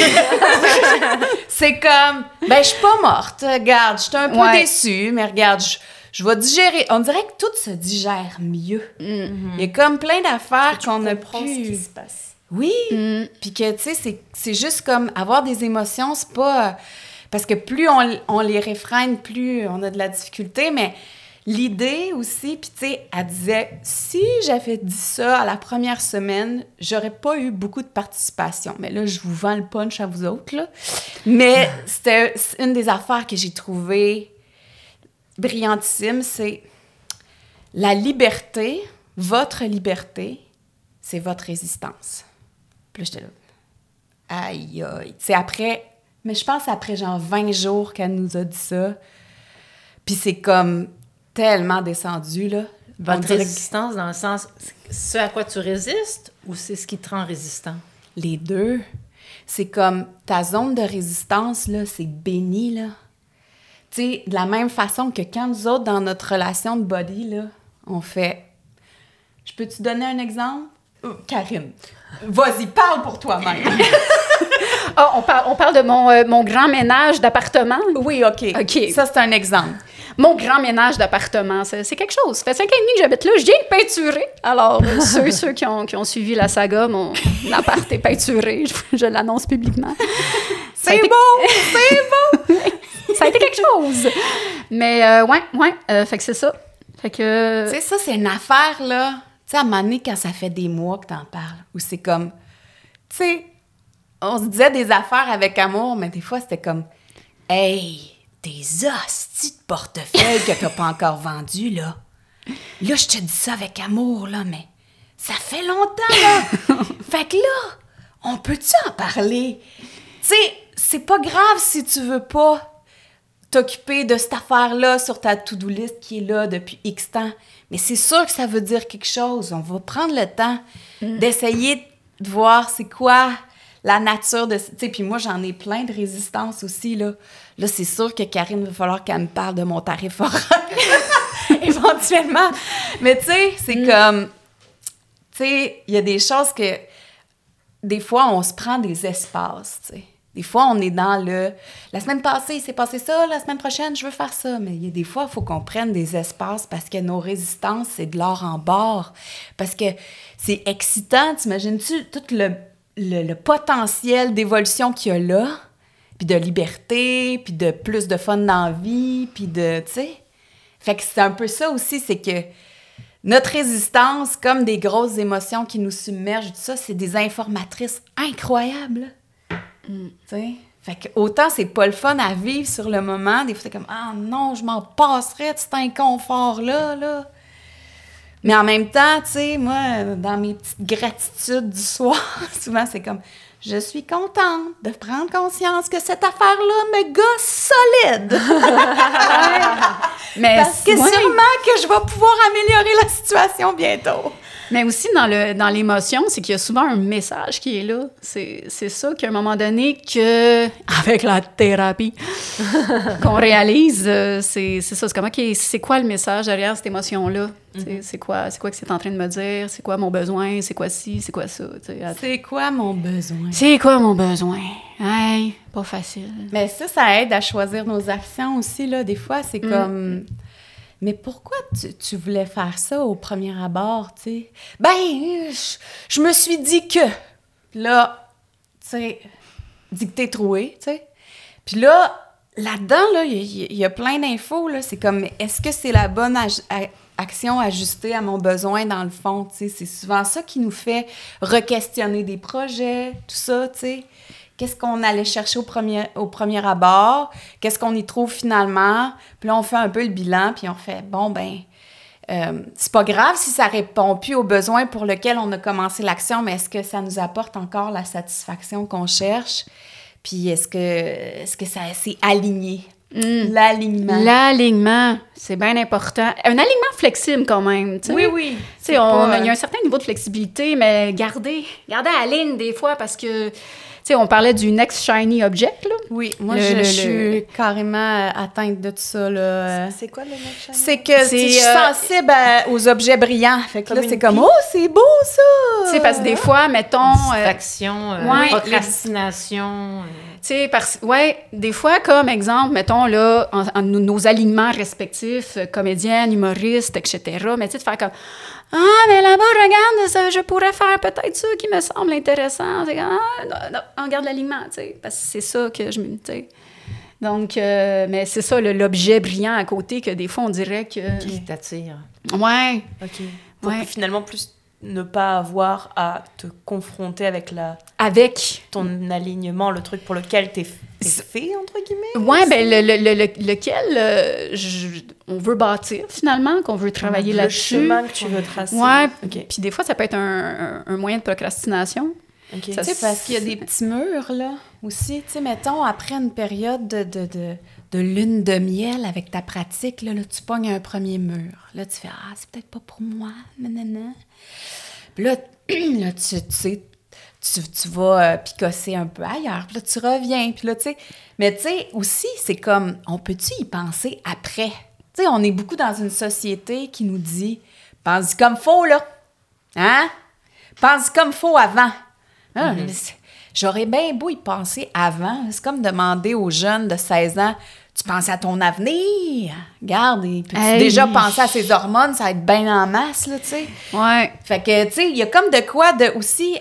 c'est comme, ben, je suis pas morte. Regarde, je suis un peu déçue, mais regarde, je, je vais digérer. On dirait que tout se digère mieux. Mm-hmm. Il y a comme plein d'affaires qu'on a pu... ce qui se passe. Oui. Mm. Puis que, tu sais, c'est juste comme avoir des émotions, c'est pas... Parce que plus on, on, les réfrène, plus on a de la difficulté, mais l'idée aussi, puis tu sais, elle disait, si j'avais dit ça à la première semaine, j'aurais pas eu beaucoup de participation. Mais là, je vous vends le punch à vous autres, là. Mais c'était une des affaires que j'ai trouvées brillantissime, c'est la liberté, votre liberté, c'est votre résistance. Puis j'étais là, aïe aïe. C'est après, mais je pense après genre 20 jours qu'elle nous a dit ça. Puis c'est comme tellement descendu, là. Votre résistance dans le sens, ce à quoi tu résistes ou c'est ce qui te rend résistant? Les deux. C'est comme ta zone de résistance, là, c'est béni, là sais, de la même façon que quand nous autres, dans notre relation de body, là, on fait. Je peux te donner un exemple? Euh, Karine, vas-y, parle pour toi-même. Ah, on, parle, on parle de mon, euh, mon grand ménage d'appartement? oui, OK. OK. Ça, c'est un exemple. Mon grand ménage d'appartement, c'est quelque chose. Ça fait cinq ans et demi que j'habite là. Je viens de peinturer. Alors, ceux, ceux qui, ont, qui ont suivi la saga, mon appart est peinturé. Je, je l'annonce publiquement. C'est beau! C'est beau! Ça a été quelque chose. Mais, euh, ouais, ouais. euh, fait que c'est ça. Fait que. Tu sais, ça, c'est une affaire, là. Tu sais, à un moment donné, quand ça fait des mois que t'en parles, où c'est comme. Tu sais, on se disait des affaires avec amour, mais des fois, c'était comme. Hey, des hosties de portefeuille que t'as pas encore vendu, là. Là, je te dis ça avec amour, là, mais ça fait longtemps, là. fait que là, on peut-tu en parler? Tu sais, c'est pas grave si tu veux pas t'occuper de cette affaire-là sur ta to-do list qui est là depuis X temps. Mais c'est sûr que ça veut dire quelque chose. On va prendre le temps d'essayer de voir c'est quoi la nature de... Tu sais, puis moi, j'en ai plein de résistances aussi, là. Là, c'est sûr que Karine, il va falloir qu'elle me parle de mon tarif horaire. Éventuellement. Mais tu sais, c'est comme... Tu sais, il y a des choses que... Des fois, on se prend des espaces, tu sais. Des fois, on est dans le... La semaine passée, il s'est passé ça. La semaine prochaine, je veux faire ça. Mais il y a des fois, il faut qu'on prenne des espaces parce que nos résistances, c'est de l'or en bord. Parce que c'est excitant. T'imagines-tu tout le, le, potentiel d'évolution qu'il y a là? Puis de liberté, puis de plus de fun dans vie, puis de... Tu sais? Fait que c'est un peu ça aussi, c'est que notre résistance, comme des grosses émotions qui nous submergent, tout ça, c'est des informatrices incroyables. Tu sais? Fait que autant c'est pas le fun à vivre sur le moment, des fois c'est comme Ah non, je m'en passerais de cet inconfort-là, là. Mais en même temps, tu sais, moi, dans mes petites gratitudes du soir, souvent c'est comme Je suis contente de prendre conscience que cette affaire-là me gosse solide. mais, Parce que sûrement que je vais pouvoir améliorer la situation bientôt. Mais aussi, dans le dans l'émotion, c'est qu'il y a souvent un message qui est là. C'est c'est ça qu'à un moment donné, que, avec la thérapie, qu'on réalise, euh, c'est c'est ça. C'est comme, OK, c'est quoi le message derrière cette émotion-là? Sais, C'est quoi, c'est quoi que c'est en train de me dire? C'est quoi mon besoin? C'est quoi ci? C'est quoi ça? C'est quoi mon besoin? C'est quoi mon besoin? Hey, pas facile. Mais ça, ça aide à choisir nos actions aussi, là. Des fois, c'est comme... Mais pourquoi tu, tu voulais faire ça au premier abord, tu sais? Ben, je, me suis dit que... Là, tu sais, dicté troué, tu sais. Puis là, là-dedans, là, il y, y a plein d'infos, là. C'est comme, est-ce que c'est la bonne action ajustée à mon besoin, dans le fond, tu sais? C'est souvent ça qui nous fait re-questionner des projets, tout ça, tu sais. Qu'est-ce qu'on allait chercher au premier, au premier abord? Qu'est-ce qu'on y trouve finalement? Puis là, on fait un peu le bilan, puis on fait, bon, ben, euh, c'est pas grave si ça répond plus aux besoins pour lesquels on a commencé l'action, mais est-ce que ça nous apporte encore la satisfaction qu'on cherche? Puis est-ce que, est-ce que ça s'est aligné? L'alignement. L'alignement, c'est bien important. Un alignement flexible quand même. tu sais. Oui, oui. C'est pas, il y a un certain niveau de flexibilité, mais garder, garder à la ligne des fois parce que, sais, on parlait du next shiny object, là. Oui, moi, Le- je, le- je suis le- atteinte atteinte de tout ça, là. C'est quoi le next channel? C'est que je suis euh, sensible à- aux objets brillants. Fait que Comme là, c'est comme, oh, c'est beau, ça! Tu sais, parce que des fois, mettons. euh, Distraction, euh, ouais. procrastination. euh. Tu sais, parce ouais, des fois, comme exemple, mettons, là, en, en nos- alignements respectifs, euh, comédienne, humoriste, etc., mais tu sais, de faire comme Ah, mais là-bas, regarde, ça, je pourrais faire peut-être ça qui me semble intéressant. C'est comme Ah, non, non, on regarde l'alignement, tu sais, parce que c'est ça que je me. Donc, euh, mais c'est ça, l'objet brillant à côté, que des fois, on dirait que. Qui t'attire. Ouais. Ok. Ouais. finalement plus ne pas avoir à te confronter avec la, Avec. ton alignement, le truc pour lequel t'es fait, entre guillemets. Ouais, ben le, le- le- le- lequel euh, je- on veut bâtir finalement, qu'on veut travailler le là-dessus. chemin que tu veux tracer. Ouais, Ok. puis des fois, ça peut être un, un- un moyen de procrastination. Ok. Ça, parce qu'il y a des petits murs, là, aussi. Tu sais, mettons, après une période de, de, de, de lune de miel avec ta pratique, là, là, tu pognes un premier mur. Là, tu fais « Ah, c'est peut-être pas pour moi, nanana. » Puis là, là tu, tu sais, tu, tu vas euh, picosser un peu ailleurs. Puis là, tu reviens. Puis là, tu sais... Mais tu sais, aussi, c'est comme, on peut-tu y penser après? Tu sais, on est beaucoup dans une société qui nous dit « Pense-y comme faux, là. Hein? pense comme faut avant. C'est- J'aurais bien beau y penser avant. C'est comme demander aux jeunes de 16 ans Tu penses à ton avenir Garde, Hey. déjà penser à ses hormones, ça va être bien en masse, là, tu sais. Ouais. Fait que, tu sais, il y a comme de quoi de aussi.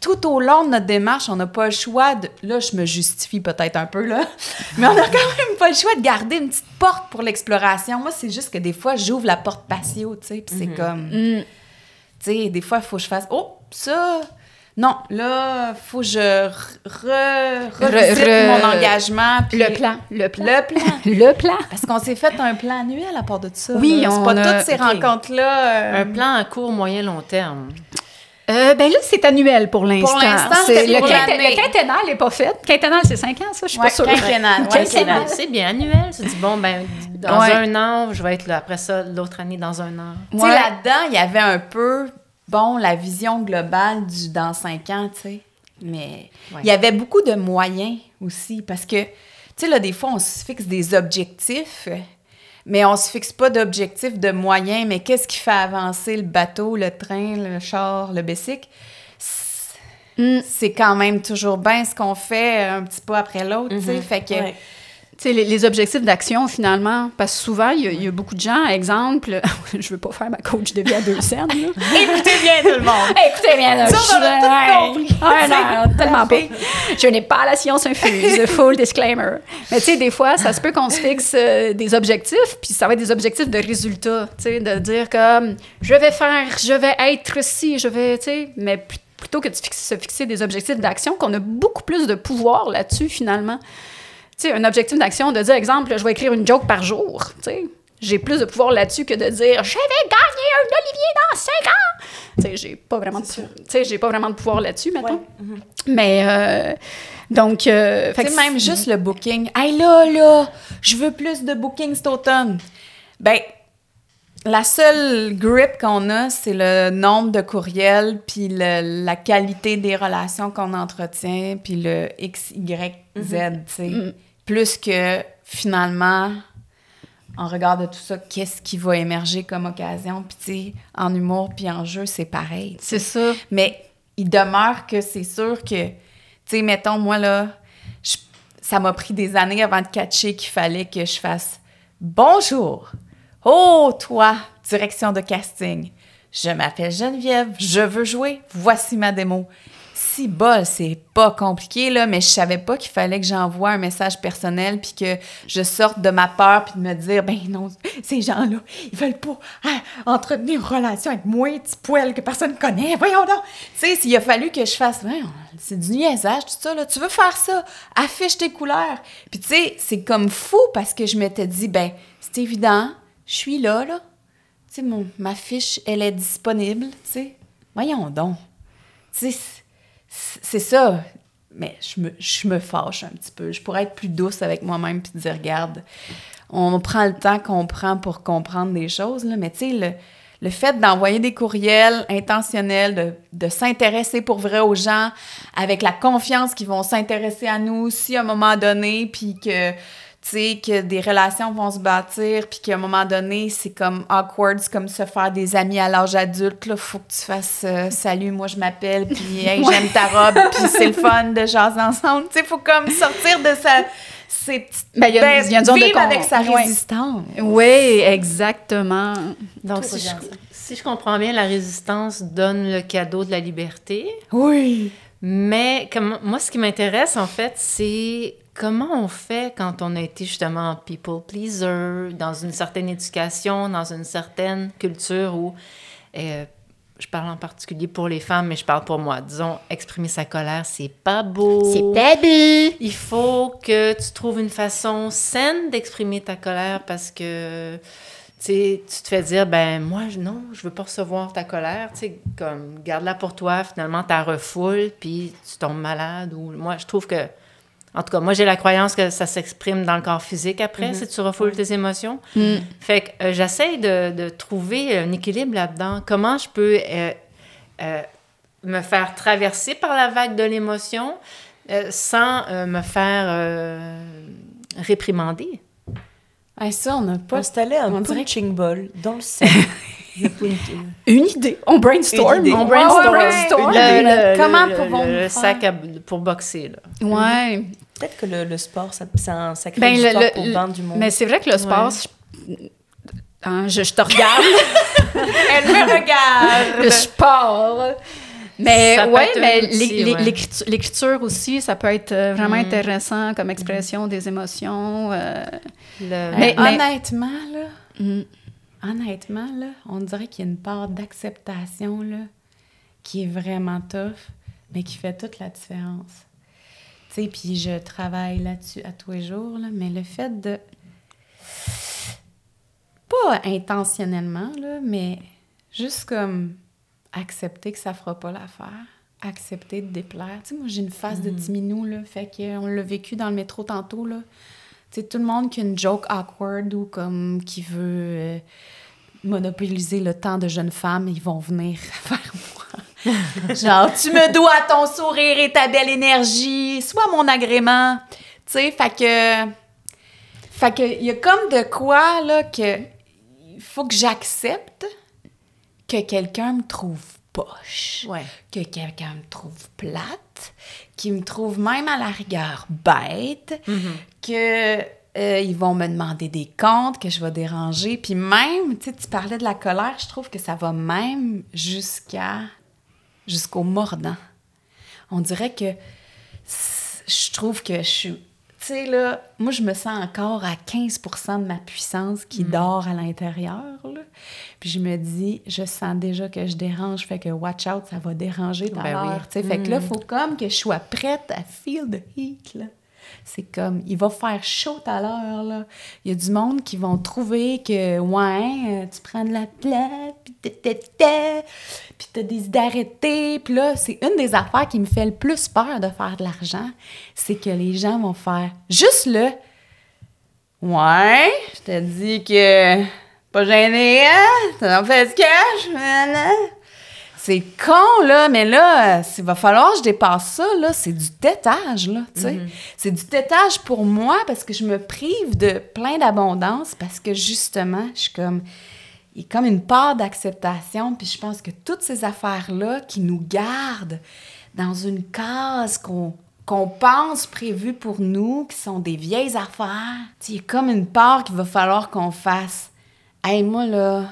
Tout au long de notre démarche, on n'a pas le choix de. Là, je me justifie peut-être un peu, là. Mais on n'a quand même pas le choix de garder une petite porte pour l'exploration. Moi, c'est juste que des fois, j'ouvre la porte patio, tu sais, puis c'est comme. Mm. Tu sais, des fois, il faut que je fasse. Oh, ça. Non, là, faut que je re, re- revisite re- mon engagement. puis- Le plan. Le plan. Le plan. Le plan. Parce qu'on s'est fait un plan annuel à part de ça. Oui, là. C'est on pas a- toutes ces rencontres-là. euh, Un plan à court, moyen, long terme. Euh, ben là, c'est annuel pour l'instant. l'instant, C'est- le, pour quinté- l'année. le quinténal n'est pas fait. Quinténal, c'est 5 ans, ça, je suis Ouais, pas sûre. quinquennal, ouais, Quinquennal. quinquennal. C'est bien annuel. Tu dis, bon, ben, dans Ouais. un an, je vais être là. Après ça, l'autre année, dans un an. Tu sais, là-dedans, il y avait un peu, bon, la vision globale du dans cinq ans, tu sais. Mais Ouais. il y avait beaucoup de moyens aussi, parce que, tu sais, là, des fois, on se fixe des objectifs, mais on se fixe pas d'objectifs de moyens, mais qu'est-ce qui fait avancer le bateau, le train, le char, le bicycle? C'est- Mm. C'est quand même toujours bien ce qu'on fait un petit pas après l'autre, tu sais. Mhm. Fait que... Ouais. Les, les objectifs d'action, finalement, parce que souvent, il y, a- il y a beaucoup de gens, exemple, je veux pas faire ma coach de vie à deux scènes. Écoutez bien tout le monde! Écoutez bien, tout compris. Ouais, non, tellement pas. Je n'ai pas la science infuse, full disclaimer. Mais tu sais, des fois, ça se peut qu'on se fixe euh, des objectifs, puis ça va être des objectifs de résultats, tu sais, de dire comme, je vais faire, je vais être ci, je vais, tu sais, mais pl- plutôt que de se fixer des objectifs d'action, qu'on a beaucoup plus de pouvoir là-dessus, finalement. Tu sais, un objectif d'action, de dire, exemple, je vais écrire une joke par jour, tu sais. J'ai plus de pouvoir là-dessus que de dire je vais gagner un Olivier dans 5 ans. Tu sais, j'ai pas vraiment de sais, j'ai pas vraiment de pouvoir là-dessus mettons. Ouais. Mais euh, donc euh, fait que même juste le booking. Hey là, là, je veux plus de bookings cet automne. Ben, la seule grip qu'on a, c'est le nombre de courriels, puis le- la qualité des relations qu'on entretient, puis le X, Y, Z, tu sais. Mm. Plus que, finalement, en regard de tout ça, qu'est-ce qui va émerger comme occasion. Puis, tu sais, en humour puis en jeu, c'est pareil. c'est ça. Mais il demeure que c'est sûr que, tu sais, mettons, moi, là, je- ça m'a pris des années avant de catcher qu'il fallait que je fasse Bonjour! Oh, toi, direction de casting. Je m'appelle Geneviève, je veux jouer, voici ma démo. Si bol, c'est pas compliqué, là, mais je savais pas qu'il fallait que j'envoie un message personnel puis que je sorte de ma peur puis de me dire, ben non, ces gens-là, ils veulent pas hein, entretenir une relation avec moi, petit poil que personne connaît, voyons donc. Tu sais, s'il a fallu que je fasse, Ouais, c'est du niaisage, tout ça, là, tu veux faire ça, affiche tes couleurs. Puis tu sais, c'est comme fou parce que je m'étais dit, ben, c'est évident, je suis là, là. Tu sais, ma fiche, elle est disponible, tu sais. Voyons donc. Tu sais, c'est- ça. Mais je me, je me fâche un petit peu. Je pourrais être plus douce avec moi-même puis dire, regarde, on prend le temps qu'on prend pour comprendre des choses, là, mais tu sais, le, fait d'envoyer des courriels intentionnels, de, de s'intéresser pour vrai aux gens, avec la confiance qu'ils vont s'intéresser à nous aussi à un moment donné, puis que, sais, que des relations vont se bâtir, puis qu'à un moment donné, c'est comme awkward, c'est comme se faire des amis à l'âge adulte, là, faut que tu fasses euh, salut, moi je m'appelle, puis hey, j'aime ta robe, puis c'est le fun de jaser ensemble, tu sais, faut comme sortir de sa... Ces petites... Ben, il y a- ben, y a une zone de avec sa ouais. résistance. Oui, exactement. Donc, si je, si je comprends bien, la résistance donne le cadeau de la liberté. Oui. Mais comme, moi, ce qui m'intéresse, en fait, c'est comment on fait quand on a été justement people pleaser, dans une certaine éducation, dans une certaine culture où, euh, je parle en particulier pour les femmes, mais je parle pour moi. Disons, exprimer sa colère, c'est pas beau. baby. Il faut que tu trouves une façon saine d'exprimer ta colère parce que tu te fais dire ben moi non, je veux pas recevoir ta colère, tu sais comme garde-la pour toi, finalement tu refoules puis tu tombes malade ou moi je trouve que en tout cas, moi j'ai la croyance que ça s'exprime dans le corps physique après si tu refoules tes émotions. Mm. Fait que euh, j'essaie de, de trouver un équilibre là-dedans. Comment je peux euh, euh, me faire traverser par la vague de l'émotion euh, sans euh, me faire euh, réprimander? Hey, ça, on n'a pas... Installer un dirait punching ball dans le sein. Une idée. On brainstorm. Idée. On brainstorm. Le- le- Comment le- pouvons-nous le sac à- pour boxer, là. Ouais. Peut-être que le, le sport, ça, ça, ça crée Ben, du le- sport le- pour le- vendre du monde. Mais c'est vrai que le sport, je, hein, je, je te regarde. Elle me regarde. le sport. Mais un mais ouais. l'écriture, aussi, ça peut être euh, vraiment Mm. intéressant comme expression des émotions. euh. Le- Mais- honnêtement, là, Mm. honnêtement, là, on dirait qu'il y a une part d'acceptation, là, qui est vraiment tough, mais qui fait toute la différence. Sais, puis je travaille là-dessus à tous les jours, là, mais le fait de... Pas intentionnellement, là, mais juste comme accepter que ça fera pas l'affaire, accepter de déplaire. Tu sais, moi, j'ai une face de petit minou, là, fait qu'on l'a vécu dans le métro tantôt, là. Tu sais, tout le monde qui a une joke awkward ou comme qui veut euh, monopoliser le temps de jeune femme, ils vont venir vers moi. Genre, tu me dois ton sourire et ta belle énergie, sois mon agrément. Tu sais, fait que. Fait que, il y a comme de quoi, là, que. Il faut que j'accepte que quelqu'un me trouve poche Ouais. que quelqu'un me trouve plate, qui me trouve même à la rigueur bête, que euh, ils vont me demander des comptes, que je vais déranger, puis même, tu sais, tu parlais de la colère, je trouve que ça va même jusqu'à jusqu'au mordant. On dirait que je trouve que je suis tu sais, là, moi, je me sens encore à 15% de ma puissance qui dort à l'intérieur, là. Puis je me dis, je sens déjà que je dérange, fait que watch out, ça va déranger à Ben oui. tu sais. Fait que là, il faut comme que je sois prête à feel the heat, là. C'est comme, il va faire chaud tout à l'heure, là. Il y a du monde qui vont trouver que, ouais, euh, tu prends de la place, puis t'as t'as des idées d'arrêter. Puis là, c'est une des affaires qui me fait le plus peur de faire de l'argent, c'est que les gens vont faire juste le Ouais, je te dis que pas gêné, hein? T'en fais du cash? nanana. C'est con, là, mais là, il va falloir que je dépasse ça, là. C'est du tétage, là, tu sais. C'est du tétage pour moi parce que je me prive de plein d'abondance parce que, justement, je suis comme... Il comme une part d'acceptation, puis je pense que toutes ces affaires-là qui nous gardent dans une case qu'on pense prévue pour nous, qui sont des vieilles affaires, il y comme une part qu'il va falloir qu'on fasse. Hey, moi, là,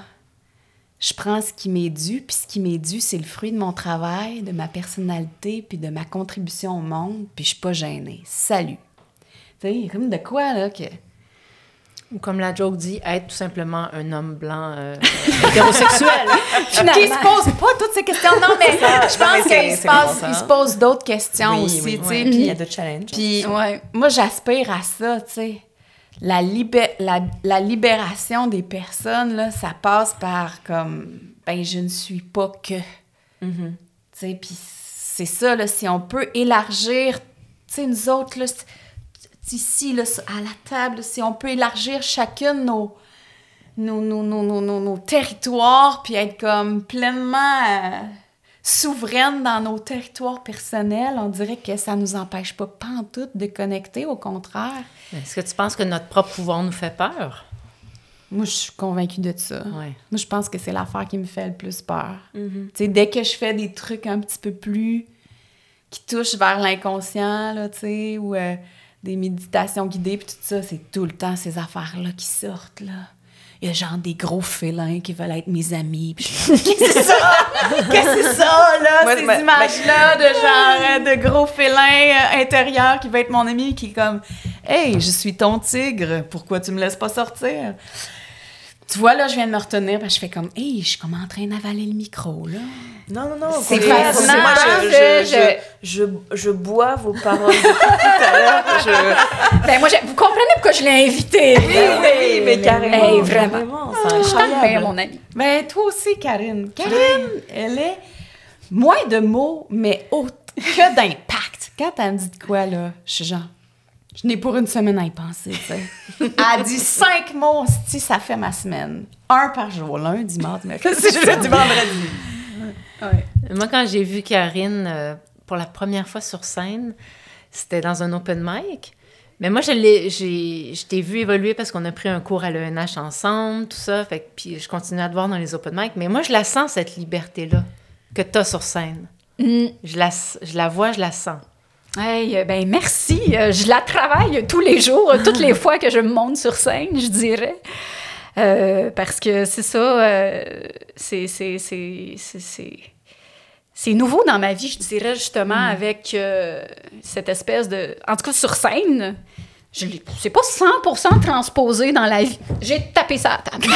je prends ce qui m'est dû, puis ce qui m'est dû, c'est le fruit de mon travail, de ma personnalité, puis de ma contribution au monde, puis je suis pas gênée. Salut. Tu sais, comme de quoi, là, que... Ou comme la joke dit, être tout simplement un homme blanc euh, hétérosexuel. Qui se pose pas toutes ces questions. Non, mais je pense qu'il se, bon, se pose d'autres questions Oui, aussi, oui, tu sais. Puis il y a d'autres challenges. puis Ouais. moi, j'aspire à ça, tu sais. La, libé- la, la libération des personnes, là, ça passe par comme, ben, je ne suis pas que. Mhm. Tu sais, puis c'est ça, là, si on peut élargir, tu sais, nous autres, là, ici, là, à la table, si on peut élargir chacune nos, nos, nos, nos, nos, nos- nos territoires, puis être comme pleinement euh, souveraine dans nos territoires personnels, on dirait que ça nous empêche pas pantoute de connecter, au contraire. Est-ce que tu penses que notre propre pouvoir nous fait peur? Moi, je suis convaincue de ça. Ouais. Moi, je pense que c'est l'affaire qui me fait le plus peur. Sais, dès que je fais des trucs un petit peu plus qui touchent vers l'inconscient, là, tu sais, ou euh, des méditations guidées, puis tout ça, c'est tout le temps ces affaires-là qui sortent, là. Il y a genre des gros félins qui veulent être mes amis. Qu'est-ce que c'est ça? Qu'est-ce que c'est ça, là? Ouais, ces ben- images-là de genre euh, de gros félins euh, intérieurs qui veulent être mon ami, qui est comme, hey, je suis ton tigre, pourquoi tu me laisses pas sortir? Tu vois, là, je viens de me retenir, parce que je fais comme, hey, je suis comme en train d'avaler le micro, là. Non, non, non. C'est fascinant, Moi, je, je- je, je, bois vos paroles depuis tout à l'heure. Je... Ben, moi, vous comprenez pourquoi je l'ai invité? Oui, oui, mais carrément. Vraiment. c'est incroyable. mon ami. Ben, toi aussi, Karine. Karine, elle est moins de mots, mais autre que d'impact. Quand elle me dit de quoi, là, je suis genre, je n'ai pour une semaine à y penser, tu sais. Elle dit cinq mots, si ça fait ma semaine. Un par jour, lundi, mardi, mercredi, jeudi, vendredi. Moi, quand j'ai vu Karine euh, pour la première fois sur scène, c'était dans un open mic. Mais moi, je l'ai, j'ai, je t'ai vu évoluer parce qu'on a pris un cours à l'ENH ensemble, tout ça. Fait puis je continue à te voir dans les open mic. Mais moi, je la sens, cette liberté-là, que tu as sur scène. Mm. Je, la, je la vois, je la sens. Hey, euh, ben merci. Euh, je la travaille tous les jours, toutes les fois que je me monte sur scène, je dirais. Euh, parce que c'est ça, c'est, c'est, c'est, c'est, c'est nouveau dans ma vie, je dirais, justement, mm. avec cette espèce de... En tout cas, sur scène, je c'est pas 100% transposé dans la vie. J'ai tapé ça à table.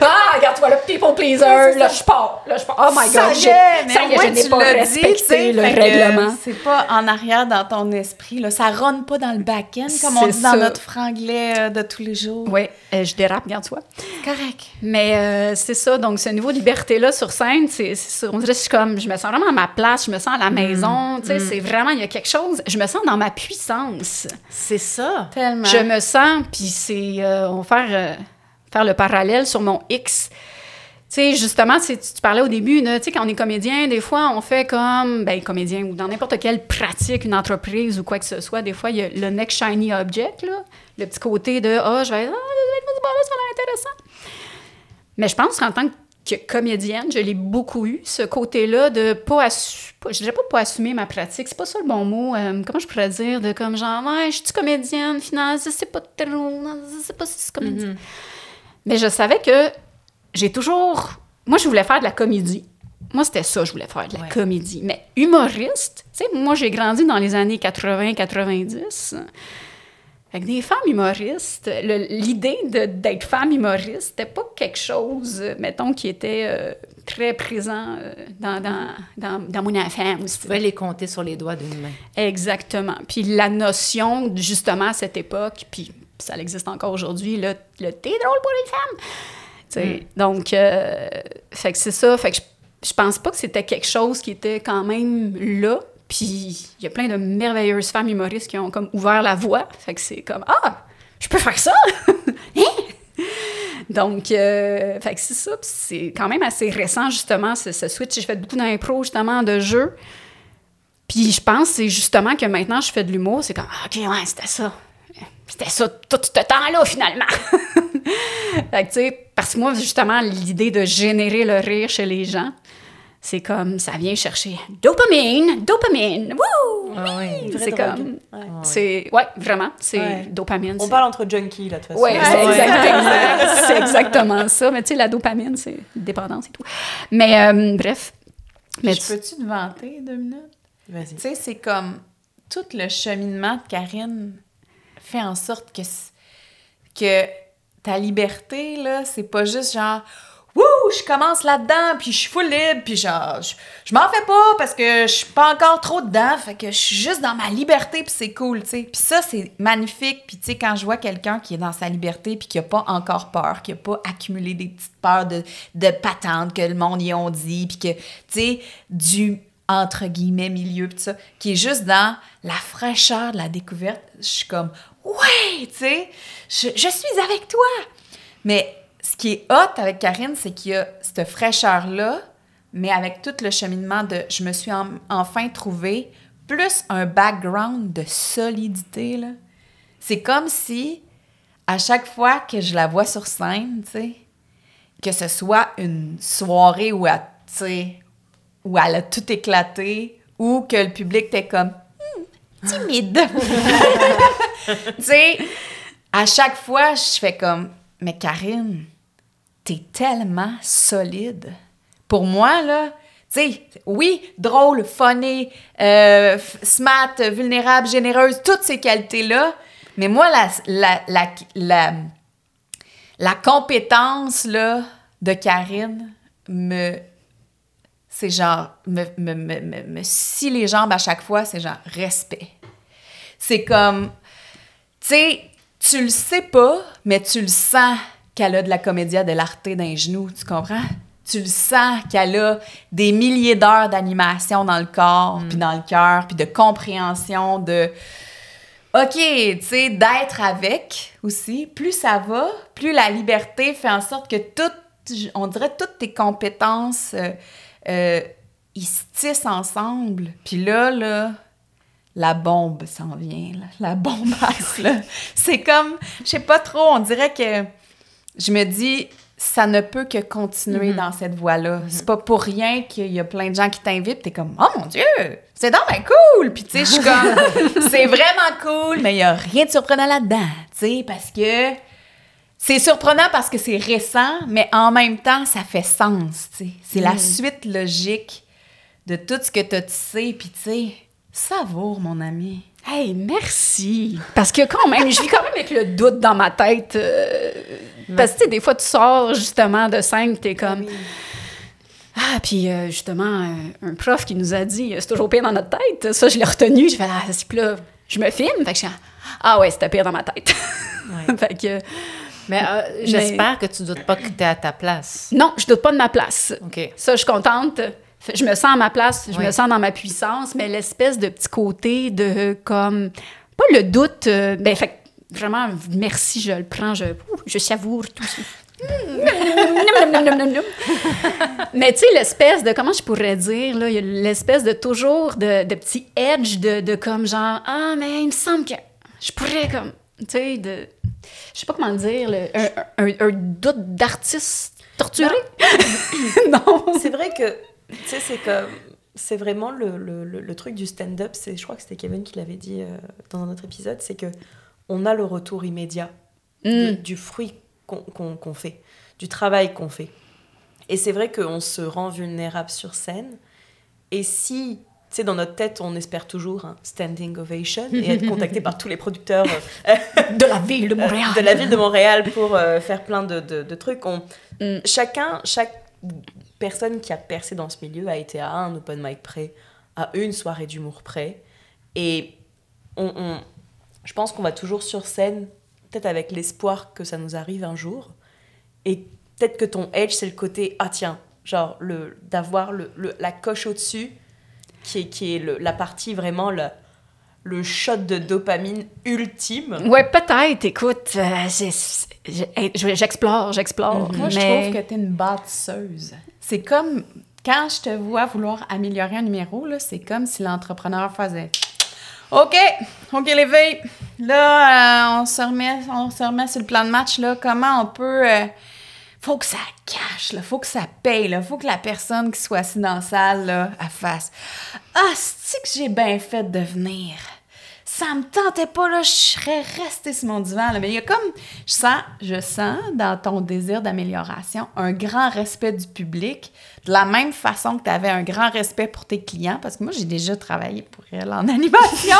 ah, regarde-toi, le people pleaser. là, je pars. Là, je pars. Oh my God. Ça y est, ça y est, je n'ai pas respecté le règlement. C'est pas en arrière dans ton esprit. Là. Ça ronne pas dans le back-end, comme on dit dans notre franglais euh, de tous les jours. Oui, euh, je dérape, regarde-toi. Correct. Mais euh, c'est ça. Donc, ce niveau de liberté-là sur scène, c'est, on dirait que je, comme, je me sens vraiment à ma place. Je me sens à la mm. maison. Tu sais, mm. c'est vraiment, il y a quelque chose. Je me sens dans ma puissance c'est ça. Tellement. Je me sens, puis c'est. Euh, on va faire, euh, faire le parallèle sur mon X. Tu sais, justement, tu, parlais au début, tu sais, quand on est comédien, des fois, on fait comme, ben, comédien ou dans n'importe quelle pratique, une entreprise ou quoi que ce soit, des fois, il y a le next shiny object, là, le petit côté de, ah, oh, je vais, ah, ça va être intéressant. Mais je pense qu'en tant que que comédienne, je l'ai beaucoup eu, ce côté-là de pas assumer, je dirais pas pas assumer ma pratique, c'est pas ça le bon mot, euh, comment je pourrais dire, de comme genre, ouais, je suis comédienne, finalement, je sais pas trop, je sais pas si c'est comédienne. Mm-hmm. Mais je savais que j'ai toujours, moi, je voulais faire de la comédie. Moi, c'était ça, je voulais faire de la comédie. Mais humoriste, tu sais, moi, j'ai grandi dans les années 80-90. Avec des femmes humoristes, l'idée d'être femme humoriste, c'était pas quelque chose, mettons, qui était euh, très présent euh, dans, dans, dans, dans, mon enfance. Tu pouvais les compter sur les doigts d'une main. Exactement. Puis la notion, justement, à cette époque, puis ça existe encore aujourd'hui, le, le t'es drôle pour les femmes. Mm. Donc, euh, fait que c'est ça. Fait que je, je pense pas que c'était quelque chose qui était quand même là. Puis il y a plein de merveilleuses femmes humoristes qui ont comme ouvert la voie. Fait que c'est comme Ah, je peux faire ça! Hein? Donc, euh, fait que c'est ça. c'est quand même assez récent, justement, ce, switch. J'ai fait beaucoup d'impro, justement, de jeux. Puis je pense c'est justement que maintenant je fais de l'humour. C'est comme ah, OK, ouais, c'était ça. C'était ça tout ce temps-là, finalement. fait que, tu sais, parce que moi, justement, l'idée de générer le rire chez les gens, c'est comme ça vient chercher dopamine, dopamine, wouh! Ah oui, c'est comme, c'est, ouais, vraiment, c'est dopamine. On parle entre junkies, là, de toute façon. Ouais, c'est exactement, exactement, ça. Mais tu sais, la dopamine, c'est dépendance et tout. Mais euh, bref. Mais je peux-tu te vanter deux minutes? Vas-y. Tu sais, c'est comme tout le cheminement de Karine fait en sorte que, que ta liberté, là, c'est pas juste genre Wouh, je commence là-dedans, puis je suis full libre, puis genre, je, m'en fais pas parce que je suis pas encore trop dedans, fait que je suis juste dans ma liberté, puis c'est cool, tu sais. Puis ça, c'est magnifique, puis tu sais, quand je vois quelqu'un qui est dans sa liberté, puis qui a pas encore peur, qui a pas accumulé des petites peurs de, de que le monde y ont dit, puis que, tu sais, du entre guillemets milieu, puis ça, qui est juste dans la fraîcheur de la découverte, je suis comme, ouais, tu sais, je, je suis avec toi. Mais ce qui est hot avec Karine, c'est qu'il y a cette fraîcheur-là, mais avec tout le cheminement de je me suis enfin trouvé, plus un background de solidité. Là. C'est comme si, à chaque fois que je la vois sur scène, que ce soit une soirée où elle, où elle a tout éclaté, ou que le public était comme hmm, timide. tu sais, à chaque fois, je fais comme, mais Karine, t'es tellement solide. Pour moi, là, tu sais, oui, drôle, funny, euh, smart, vulnérable, généreuse, toutes ces qualités-là, mais moi, la, la, la, la, la compétence, là, de Karine me... C'est genre, me, me, me, me, scie les jambes à chaque fois, c'est genre respect. C'est comme, tu sais, tu le sais pas, mais tu le sens qu'elle a de la comédia de l'arté d'un genou, tu comprends? Tu le sens qu'elle a des milliers d'heures d'animation dans le corps, mm. puis dans le cœur, puis de compréhension de... OK, tu sais, d'être avec aussi. Plus ça va, plus la liberté fait en sorte que toutes, on dirait toutes tes compétences, euh, euh, ils se tissent ensemble. Puis là, là, la bombe s'en vient, là. la bombasse. Là. C'est comme, je sais pas trop, on dirait que je me dis, ça ne peut que continuer Mhm. dans cette voie-là. C'est pas pour rien qu'il y a plein de gens qui t'invitent, t'es comme, oh mon Dieu, c'est donc cool! Puis tu sais, je suis comme, c'est vraiment cool, mais il y a rien de surprenant là-dedans, tu sais, parce que c'est surprenant parce que c'est récent, mais en même temps, ça fait sens, tu sais. C'est la suite logique de tout ce que tu sais, puis tu sais, savoure, mon ami. Hey, merci! Parce que quand même, je vis quand même avec le doute dans ma tête. euh, parce que, tu sais, des fois, tu sors justement de scène, t'es comme... Ah, puis euh, justement, euh, un prof qui nous a dit, c'est toujours pire dans notre tête. Ça, je l'ai retenu. Je fais, ah, c'est que là, je me filme. Fait que je suis, ah ouais, c'était pire dans ma tête. Ouais. fait que, Mais euh, j'espère que tu doutes pas que tu es à ta place. non, je doute pas de ma place. OK. Ça, je suis contente. Je me sens à ma place, je Oui. me sens dans ma puissance, mais l'espèce de petit côté de comme. Pas le doute. euh, ben, fait vraiment, merci, je le prends, je, je savoure tout ça. mais tu sais, l'espèce de, comment je pourrais dire, là, l'espèce de toujours de, de petit edge de, de comme genre, ah, mais il me semble que je pourrais comme, tu sais, de, je sais pas comment le dire, le- un, un- un doute d'artiste torturé. non. C'est vrai que, tu sais, c'est comme. C'est vraiment le, le- le- le truc du stand-up. c'est Je crois que c'était Kevin qui l'avait dit euh, dans un autre épisode. C'est que on a le retour immédiat de- Mm. du fruit qu'on qu'on fait, du travail qu'on fait. Et c'est vrai qu'on se rend vulnérable sur scène. Et si, tu sais, dans notre tête, on espère toujours un standing ovation et être contacté par tous les producteurs euh, de la ville de Montréal. de la ville de Montréal pour euh, faire plein de, de- de trucs. On, Mm. Chacun, chaque personne qui a percé dans ce milieu a été à un open mic près, à une soirée d'humour près. Et on, on- je pense qu'on va toujours sur scène, peut-être avec l'espoir que ça nous arrive un jour. Et peut-être que ton edge, c'est le côté, ah tiens, genre le, d'avoir le, le- la coche au-dessus, qui est, qui est le- la partie vraiment, le, le shot de dopamine ultime. Ouais, peut-être. Écoute, euh, j'ai- j'ai- je- j'explore, j'explore. Moi, je mais- trouve que t'es une bâtisseuse. C'est comme quand je te vois vouloir améliorer un numéro, c'est comme si l'entrepreneur faisait OK, OK les filles, là, euh, on, se remet, on se remet sur le plan de match, là, comment on peut... euh, faut que ça cache, là, faut que ça paye, là, faut que la personne qui soit assise dans la salle, là, elle fasse « Ah, c'est que j'ai bien fait de venir! » Ça me tentait pas, là, je serais restée sur mon divan, là. Mais il y a comme... Je sens, je sens dans ton désir d'amélioration un grand respect du public, de la même façon que tu avais un grand respect pour tes clients, parce que moi, j'ai déjà travaillé pour elle en animation.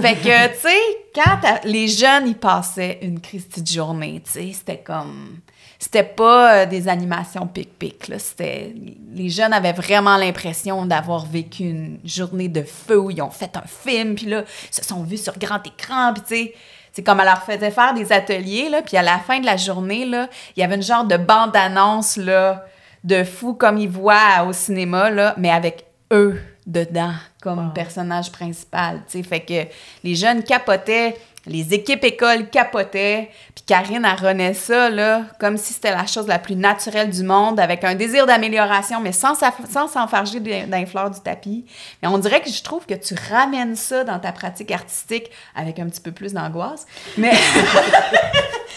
fait que, tu sais, quand les jeunes, ils passaient une Christie de journée, tu sais, c'était comme... C'était pas euh, des animations pic-pic. Les jeunes avaient vraiment l'impression d'avoir vécu une journée de feu où ils ont fait un film, puis là, ils se sont vus sur grand écran, puis tu sais... C'est comme elle leur faisait faire des ateliers, là, puis à la fin de la journée, là, il y avait une genre de bande-annonce, là, de fou comme ils voient au cinéma, là, mais avec eux dedans comme personnage principal, tu sais. Fait que les jeunes capotaient, les équipes écoles capotaient, puis Karine, elle renaît ça, là, comme si c'était la chose la plus naturelle du monde, avec un désir d'amélioration, mais sans sans s'enfarger les fleurs du tapis. Mais on dirait que je trouve que tu ramènes ça dans ta pratique artistique avec un petit peu plus d'angoisse. Mais...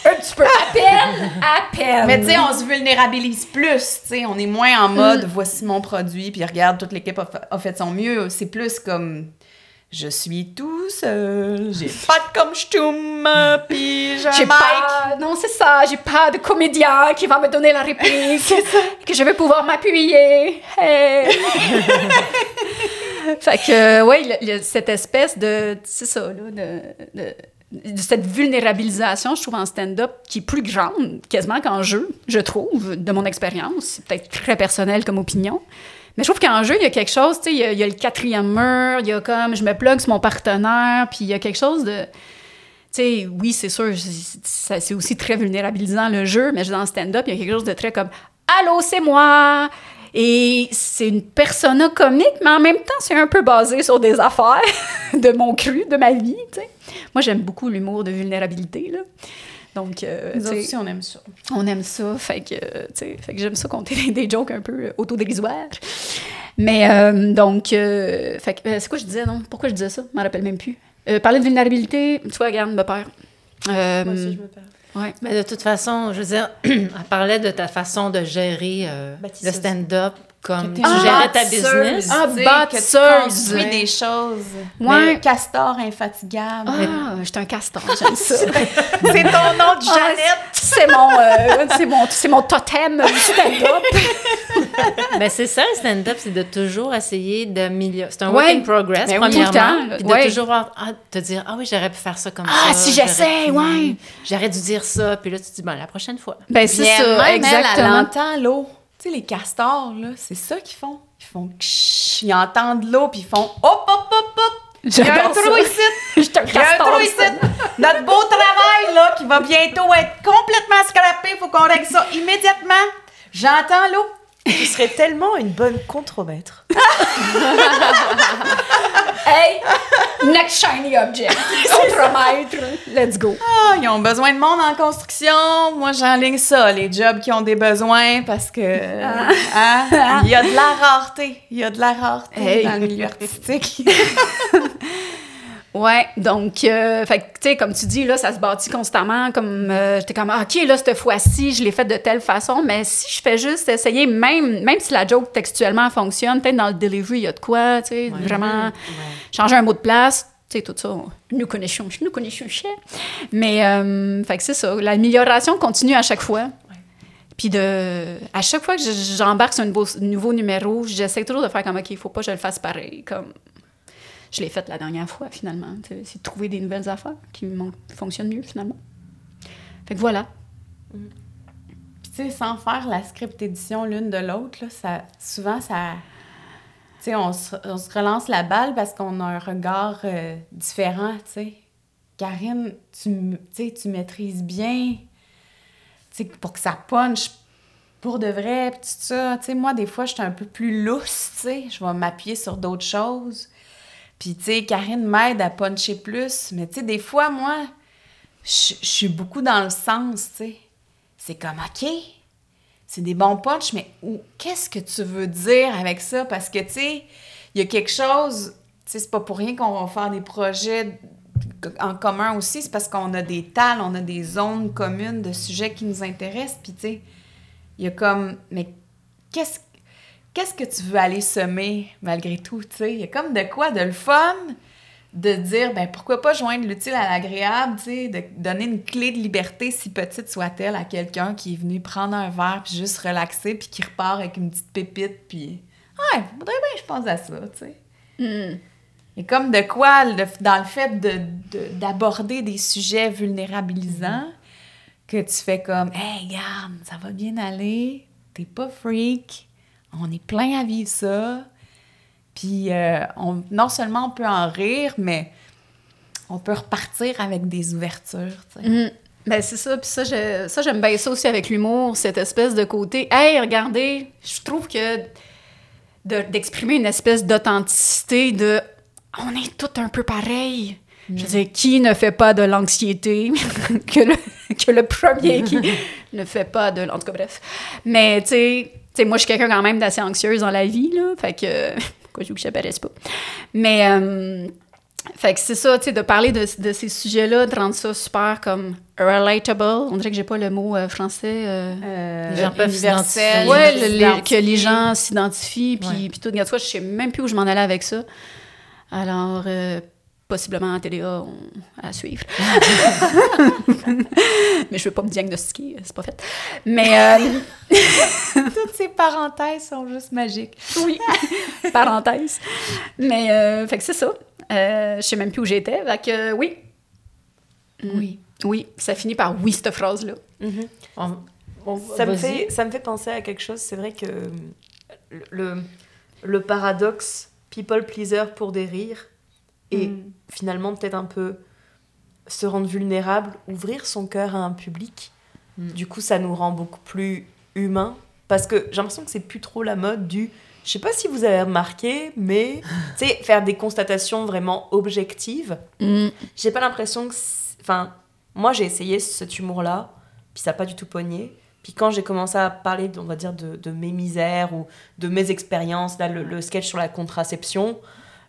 Un petit peu. À peine, à peine. Mais tu sais, on se vulnérabilise plus, tu sais, on est moins en mode voici mon produit, puis regarde, toute l'équipe a, a fait son mieux. C'est plus comme je suis tout seul, j'ai pas de comme ch'toum, puis j'ai pas, non, c'est ça, j'ai pas de comédien qui va me donner la réplique, que je vais pouvoir m'appuyer. Hey. fait que, oui, cette espèce de, c'est ça, là, de, de- de cette vulnérabilisation, je trouve, en stand-up, qui est plus grande, quasiment qu'en jeu, je trouve, de mon expérience. C'est peut-être très personnel comme opinion. Mais je trouve qu'en jeu, il y a quelque chose, tu sais, il y a- le quatrième mur, il y a comme, je me plug sur mon partenaire, puis il y a quelque chose de... Tu sais, oui, c'est sûr, c'est- aussi très vulnérabilisant le jeu, mais dans le stand-up, il y a quelque chose de très comme Allô, c'est moi! Et c'est une persona comique, mais en même temps, c'est un peu basé sur des affaires de mon cru, de ma vie, tu sais. Moi, j'aime beaucoup l'humour de vulnérabilité, là. Donc, euh, Nous aussi, on aime ça. on aime ça, fait que, euh, tu sais, fait que j'aime ça compter des, des jokes un peu euh, autodérisoires. Mais euh, donc, euh, fait que, euh, c'est quoi je disais, non? Pourquoi je disais ça? Je m'en rappelle même plus. Euh, parler de vulnérabilité, tu vois, regarde, me perd. Euh, Moi aussi, je me perds. ouais. Mais de toute façon, je veux dire, elle parlait de ta façon de gérer euh, le stand-up comme tu gérais ta business. Ah, tu sais, bâtisseuse. Tu des choses. Ouais. Le castor infatigable. Ah, j'étais un castor, j'aime ça. C'est ton nom de Jeannette. c'est mon, euh, c'est mon, c'est mon totem du stand-up. Mais c'est ça, le stand-up, c'est de toujours essayer d'améliorer. C'est un work in progress, Ben premièrement. temps, Puis de toujours ah, te dire, ah oui, j'aurais pu faire ça comme Ah, ça. si j'aurais j'essaie, ouais. J'aurais dû dire ça. Puis là, tu te dis, bon, la prochaine fois. Ben, c'est ça, Elle, exactement. l'eau. Tu sais, les castors, là, c'est ça qu'ils font. Ils font ksh, ils entendent l'eau, puis ils font hop, hop, hop, hop. Il y a un trou ici. Il y a un trou ici. Notre beau travail, là, qui va bientôt être complètement scrappé. Faut qu'on règle ça immédiatement. J'entends l'eau. Tu serais tellement une bonne contremaître. Hey, next shiny object. Contremaître. Let's go. Ah, ils ont besoin de monde en construction. Moi, j'enligne ça, les jobs qui ont des besoins, parce que hein, il y a de la rareté. Il y a de la rareté Hey. dans le milieu artistique. Ouais, donc, euh, fait tu sais, comme tu dis, là, ça se bâtit constamment, comme, euh, j'étais comme, ah, OK, là, cette fois-ci, je l'ai fait de telle façon, mais si je fais juste essayer, même, même si la joke textuellement fonctionne, peut-être dans le delivery, il y a de quoi, tu sais, vraiment, changer un mot de place, tu sais, tout ça, nous connaissons, nous connaissons cher. Mais, euh, fait que c'est ça, l'amélioration continue à chaque fois. Puis de, à chaque fois que je- j'embarque sur un nouveau, nouveau numéro, j'essaie toujours de faire comme, OK, il faut pas que je le fasse pareil, comme je l'ai faite la dernière fois, finalement. C'est de trouver des nouvelles affaires qui fonctionnent mieux, finalement. Fait que voilà. Puis, tu sais, sans faire la script édition l'une de l'autre, ça, souvent, ça. Tu sais, on se, relance la balle parce qu'on a un regard euh, différent, tu sais. Karine, tu, tu maîtrises bien, pour que ça punch pour de vrai. Tu sais, moi, des fois, je suis un peu plus lousse, tu sais. Je vais m'appuyer sur d'autres choses. Puis, tu sais, Karine m'aide à puncher plus. Mais, tu sais, des fois, moi, je suis beaucoup dans le sens, tu sais. C'est comme, OK, c'est des bons punchs, mais qu'est-ce que tu veux dire avec ça? Parce que, tu sais, il y a quelque chose, tu sais, c'est pas pour rien qu'on va faire des projets en commun aussi, c'est parce qu'on a des tales, on a des zones communes de sujets qui nous intéressent, puis, tu il y a comme, mais qu'est-ce qu'est-ce que tu veux aller semer malgré tout, tu sais? Il y a comme de quoi de le fun de dire, ben pourquoi pas joindre l'utile à l'agréable, tu sais, de donner une clé de liberté, si petite soit-elle, à quelqu'un qui est venu prendre un verre, puis juste relaxer, puis qui repart avec une petite pépite, puis ouais, faudrait bien je pense à ça, tu sais. Et comme de quoi, le- dans le fait de- de- d'aborder des sujets vulnérabilisants, que tu fais comme, hey, regarde, ça va bien aller, t'es pas freak, on est plein à vivre ça. Puis euh, on, non seulement on peut en rire, mais on peut repartir avec des ouvertures. Mhm. Ben, c'est ça. Puis ça, je- ça, j'aime bien ça aussi avec l'humour, cette espèce de côté. Hey, regardez, je trouve que de- d'exprimer une espèce d'authenticité de on est tous un peu pareils. Je veux dire, qui ne fait pas de l'anxiété que, le, que le premier qui ne fait pas de. En tout cas, bref. Mais, tu sais, sais, moi, je suis quelqu'un quand même d'assez anxieuse dans la vie, là. Fait que. Pourquoi je veux que j'apparaisse pas? Mais. euh, fait que c'est ça, tu sais, de parler de, de ces sujets-là, de rendre ça super comme relatable. On dirait que j'ai pas le mot euh, français. euh, Euh, Les gens peuvent universel, s'identifier. ouais, le- les- s'identifier. que les gens s'identifient, puis, Ouais. puis tout. Regarde, toi, je sais même plus où je m'en allais avec ça. Alors, euh, possiblement en TDA, on- à suivre. Mais je veux pas me diagnostiquer, c'est pas fait. Mais euh, Toutes ces parenthèses sont juste magiques. oui, parenthèse. Mais, euh, fait que c'est ça. Euh, je sais même plus où j'étais. Fait que oui. Oui. Oui, ça finit par oui, cette phrase-là. On- on- Ça me, fait, ça me fait penser à quelque chose. C'est vrai que euh, le, le paradoxe people pleaser pour des rires et Mm. finalement peut-être un peu se rendre vulnérable, ouvrir son cœur à un public. Mm. Du coup, ça nous rend beaucoup plus humains parce que j'ai l'impression que c'est plus trop la mode du. Je sais pas si vous avez remarqué, mais tu sais, faire des constatations vraiment objectives. Mm. J'ai pas l'impression que. Enfin, moi j'ai essayé cet humour-là, puis ça n'a pas du tout pogné. Puis quand j'ai commencé à parler, on va dire, de, de mes misères ou de mes expériences, là, le, le sketch sur la contraception,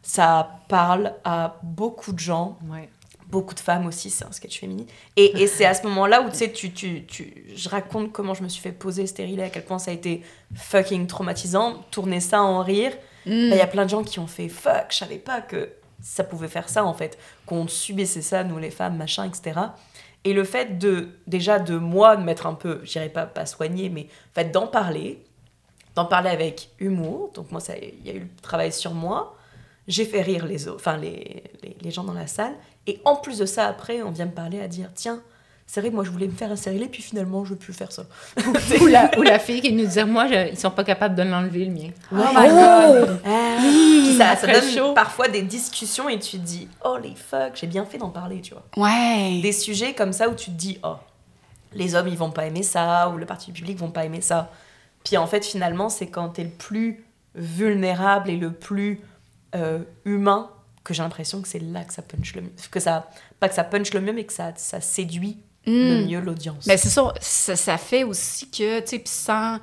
ça parle à beaucoup de gens. Ouais. Beaucoup de femmes aussi, c'est un sketch féminin. Et, et c'est à ce moment-là où, tu sais, tu, tu, tu, je raconte comment je me suis fait poser stérilet, à quel point ça a été fucking traumatisant. Tourner ça en rire, il Mm. y a plein de gens qui ont fait fuck, je savais pas que ça pouvait faire ça en fait, qu'on subissait ça, nous les femmes, machin, etc. Et le fait de, déjà de moi, de mettre un peu, je dirais pas, pas soigner, mais en fait d'en parler, d'en parler avec humour, donc moi, il y a eu le travail sur moi, j'ai fait rire les autres, enfin les, les, les gens dans la salle, et en plus de ça, après, on vient me parler à dire, tiens, c'est vrai, moi je voulais me faire un stérilet, puis finalement, je veux plus faire ça. ou, la, ou la fille qui nous disait, moi, je- ils sont pas capables de l'enlever, le mien. Oh my god! Puis ça, ça Très donne chaud. parfois des discussions et tu te dis, oh les fuck, j'ai bien fait d'en parler, tu vois. Ouais. Des sujets comme ça où tu te dis, oh, les hommes ils vont pas aimer ça, ou le parti public vont pas aimer ça. Puis en fait, finalement, c'est quand t'es le plus vulnérable et le plus euh, humain que j'ai l'impression que c'est là que ça punch le mieux. Que ça, pas que ça punch le mieux, mais que ça, ça séduit le Mm. mieux l'audience. Mais c'est ça, ça, ça fait aussi que, tu sais, sans...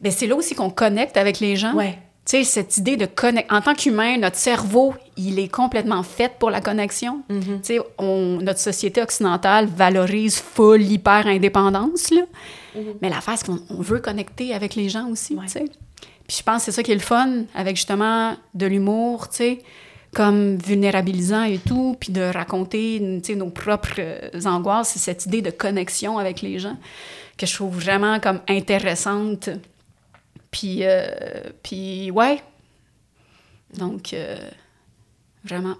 Ben, c'est là aussi qu'on connecte avec les gens. Ouais. Tu sais, cette idée de connecter. En tant qu'humain, notre cerveau, il est complètement fait pour la connexion. Mhm. Tu sais, notre société occidentale valorise full hyper-indépendance, là. Mais l'affaire, c'est qu'on on veut connecter avec les gens aussi, Ouais. tu sais. Puis je pense que c'est ça qui est le fun, avec justement de l'humour, tu sais, comme vulnérabilisant et tout, puis de raconter, nos propres euh, angoisses, c'est cette idée de connexion avec les gens que je trouve vraiment comme intéressante. Puis, euh, puis ouais. Donc, euh, vraiment.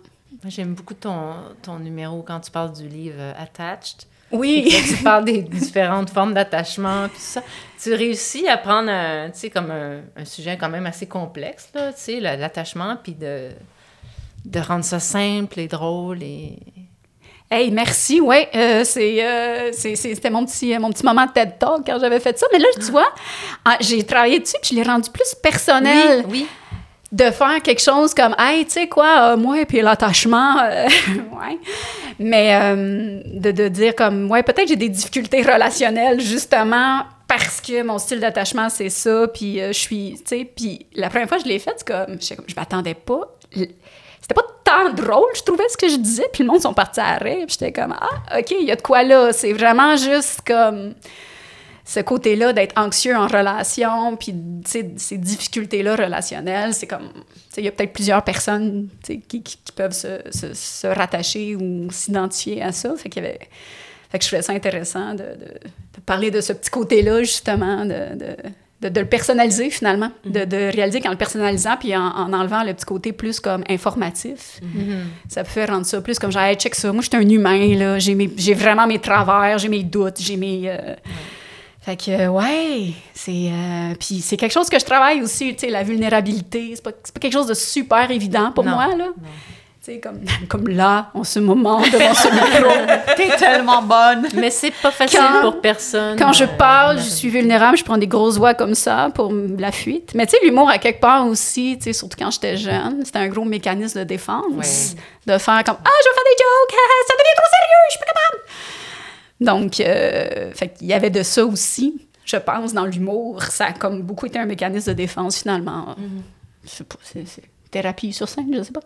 J'aime beaucoup ton, ton numéro quand tu parles du livre Attached. Oui. Tu parles des différentes formes d'attachement, puis tout ça. Tu réussis à prendre, un, tu sais, comme un, un sujet quand même assez complexe, là, tu sais, la- l'attachement, puis de, de rendre ça simple et drôle et... Hey, merci, ouais. euh, c'est, euh, c'est- c'était mon petit, mon petit moment de TED Talk quand j'avais fait ça. Mais là, tu vois, ah, j'ai travaillé dessus puis je l'ai rendu plus personnel. Oui, de faire quelque chose comme hey tu sais quoi euh, moi puis l'attachement euh, ouais. Mais euh, de, de dire comme ouais peut-être j'ai des difficultés relationnelles justement parce que mon style d'attachement c'est ça puis je suis tu sais puis la première fois que je l'ai fait comme je, je m'attendais pas. C'était pas tant drôle je trouvais ce que je disais puis le monde sont partis à rire j'étais comme ah ok il y a de quoi là c'est vraiment juste comme ce côté-là d'être anxieux en relation, puis ces difficultés-là relationnelles, c'est comme, il y a peut-être plusieurs personnes qui, qui- qui peuvent se, se- se rattacher ou s'identifier à ça. Fait qu'il y avait, fait que je trouvais ça intéressant de, de- de parler de ce petit côté-là, justement, de, de, le personnaliser finalement, de, de réaliser qu'en le personnalisant, puis en, en enlevant le petit côté plus comme informatif, ça peut rendre ça plus comme genre, hey, check ça, moi je suis un humain, là, j'ai, mes- j'ai vraiment mes travers, j'ai mes doutes, j'ai mes. euh, fait que, ouais, c'est. euh, puis c'est quelque chose que je travaille aussi, tu sais, la vulnérabilité. C'est pas, pas quelque chose de super évident pour Non, moi, là. Tu sais, comme, comme là, en ce moment, devant ce micro. T'es tellement bonne! mais c'est pas facile Quand- pour personne. Quand je euh, parle, je suis vulnérable, je prends des grosses voix comme ça pour la fuite. Mais tu sais, l'humour, à quelque part aussi, tu sais, surtout quand j'étais jeune, c'était un gros mécanisme de défense. De faire comme Ah, je vais faire des jokes, ça devient trop sérieux, je suis pas capable. Donc, euh, fait qu'il y avait de ça aussi, je pense, dans l'humour. Ça a comme beaucoup été un mécanisme de défense, finalement. Je sais pas, c'est thérapie sur scène, je sais pas.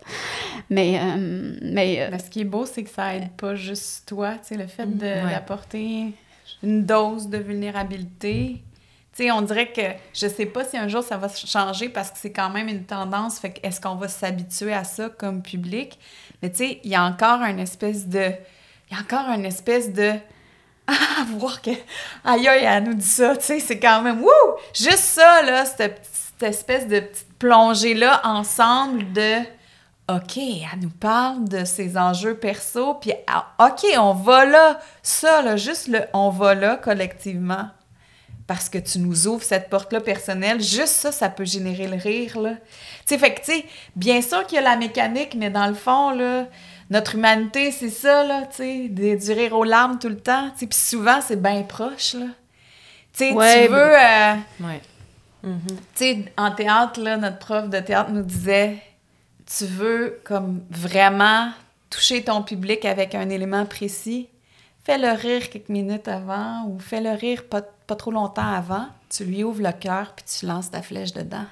Mais, euh, mais euh, Mais ce qui est beau, c'est que ça aide pas juste toi, tu sais, le fait Ouais. d'apporter une dose de vulnérabilité. Tu sais, on dirait que je sais pas si un jour ça va changer parce que c'est quand même une tendance. Fait que est-ce qu'on va s'habituer à ça comme public? Mais tu sais, il y a encore une espèce de. Il y a encore une espèce de. Ah, voir que. Aïe, aïe, elle nous dit ça, tu sais, c'est quand même. Wouh! Juste ça, là, cette, espèce de petite plongée-là ensemble de. OK, elle nous parle de ses enjeux perso, puis ah, OK, on va là. Ça, là, juste le on va là collectivement. Parce que tu nous ouvres cette porte-là personnelle, juste ça, ça peut générer le rire, là. Tu sais, fait que, tu sais, bien sûr qu'il y a la mécanique, mais dans le fond, là, notre humanité, c'est ça, là, tu sais, de- du rire aux larmes tout le temps, tu sais, puis souvent, c'est bien proche, là. Tu sais, Ouais, tu veux... euh, Ouais. tu sais, en théâtre, là, notre prof de théâtre nous disait tu veux comme vraiment toucher ton public avec un élément précis, fais-le rire quelques minutes avant ou fais-le rire pas, pas trop longtemps avant. Tu lui ouvres le cœur puis tu lances ta flèche dedans.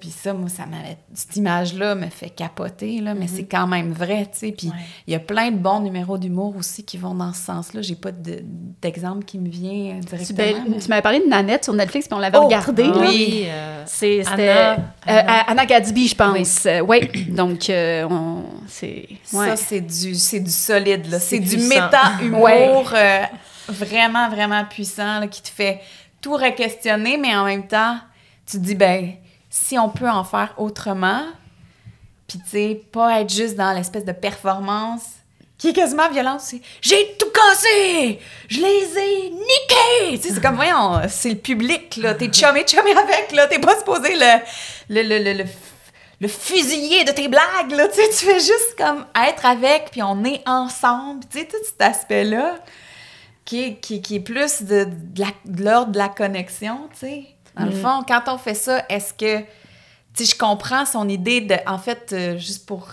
Puis ça, moi, ça m'avait. Cette image-là me fait capoter, là, mais c'est quand même vrai, tu sais. Puis il y a plein de bons numéros d'humour aussi qui vont dans ce sens-là. J'ai pas d'exemple qui me vient directement. Tu, m'avais parlé de Nanette sur Netflix, puis on l'avait oh! regardé. oui, euh, c'était Anna, euh, Anna. Gadsby, je pense. Oui, donc euh, on, c'est. Ça, c'est du, du solide, là. C'est du méta-humour vraiment, vraiment puissant, là, qui te fait tout re-questionner, mais en même temps, tu te dis, ben si on peut en faire autrement, puis tu sais, pas être juste dans l'espèce de performance qui est quasiment violente, c'est j'ai tout cassé, je les ai niqués. Tu sais, c'est comme voyons, c'est le public là, t'es chumé chumé avec là, t'es pas supposé le le, le, le, le fusiller de tes blagues là, tu sais, tu fais juste comme être avec puis on est ensemble, tu sais tout cet aspect là qui est, qui, qui est plus de, de l'ordre de la connexion, tu sais. Dans le fond, quand on fait ça, est-ce que, tu je comprends son idée de, en fait, euh, juste pour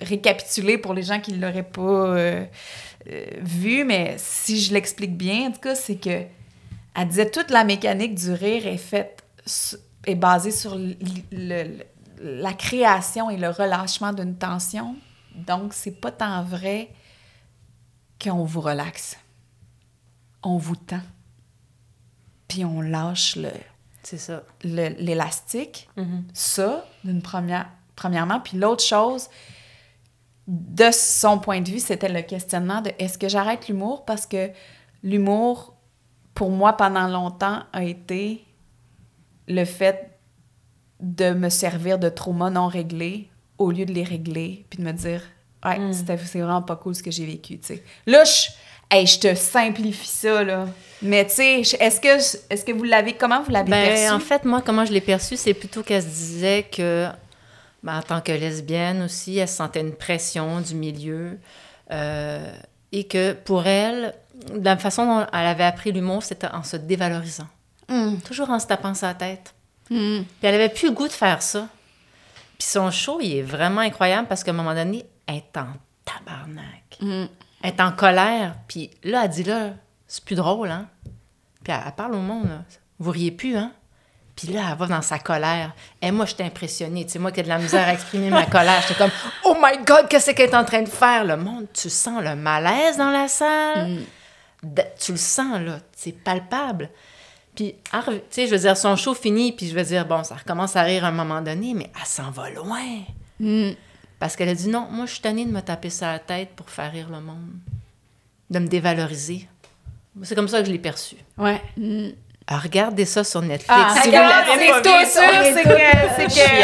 récapituler pour les gens qui ne l'auraient pas euh, euh, vu, mais si je l'explique bien, en tout cas, c'est que elle disait toute la mécanique du rire est faite, est basée sur la création et le relâchement d'une tension. Donc, c'est pas tant vrai qu'on vous relaxe. On vous tend. Puis on lâche le, c'est ça. L'élastique, mm-hmm. ça, d'une première, premièrement. Puis l'autre chose, de son point de vue, c'était le questionnement de est-ce que j'arrête l'humour? Parce que l'humour, pour moi, pendant longtemps, a été le fait de me servir de traumas non réglés au lieu de les régler, puis de me dire, ouais, mm. c'est vraiment pas cool ce que j'ai vécu, tu sais. Là, je Hey, je te simplifie ça, là. Mais tu sais, est-ce que, est que vous l'avez... Comment vous l'avez ben, perçu? En fait, moi, comment je l'ai perçu, c'est plutôt qu'elle se disait que, ben, en tant que lesbienne aussi, elle sentait une pression du milieu. Euh, et que pour elle, la façon dont elle avait appris l'humour, c'était en se dévalorisant. Hmm. Toujours en se tapant sa tête. Hmm. Puis elle avait plus le goût de faire ça. Puis son show, il est vraiment incroyable parce qu'à un moment donné, elle est en tabarnak. Hmm. Elle est en colère. Puis là, elle dit là, c'est plus drôle, hein? Puis elle, parle au monde, là. Vous riez plus, hein? Puis là, elle va dans sa colère. Et moi, j'étais impressionnée. Tu sais, moi qui ai de la misère à exprimer ma colère, j'étais comme Oh my God, qu'est-ce qu'elle est en train de faire? Le monde, tu sens le malaise dans la salle. Mm. tu le sens, là. C'est palpable. Puis, tu sais, je veux dire, son show fini, puis je veux dire, bon, ça recommence à rire à un moment donné, mais elle s'en va loin. Mm. Parce qu'elle a dit non, moi, je suis tannée de me taper sur la tête pour faire rire le monde, de me dévaloriser. C'est comme ça que je l'ai perçu. Ouais. Mm. regardez ça sur Netflix. Ah, si vous l'avez pas vu, c'est que, c'est que,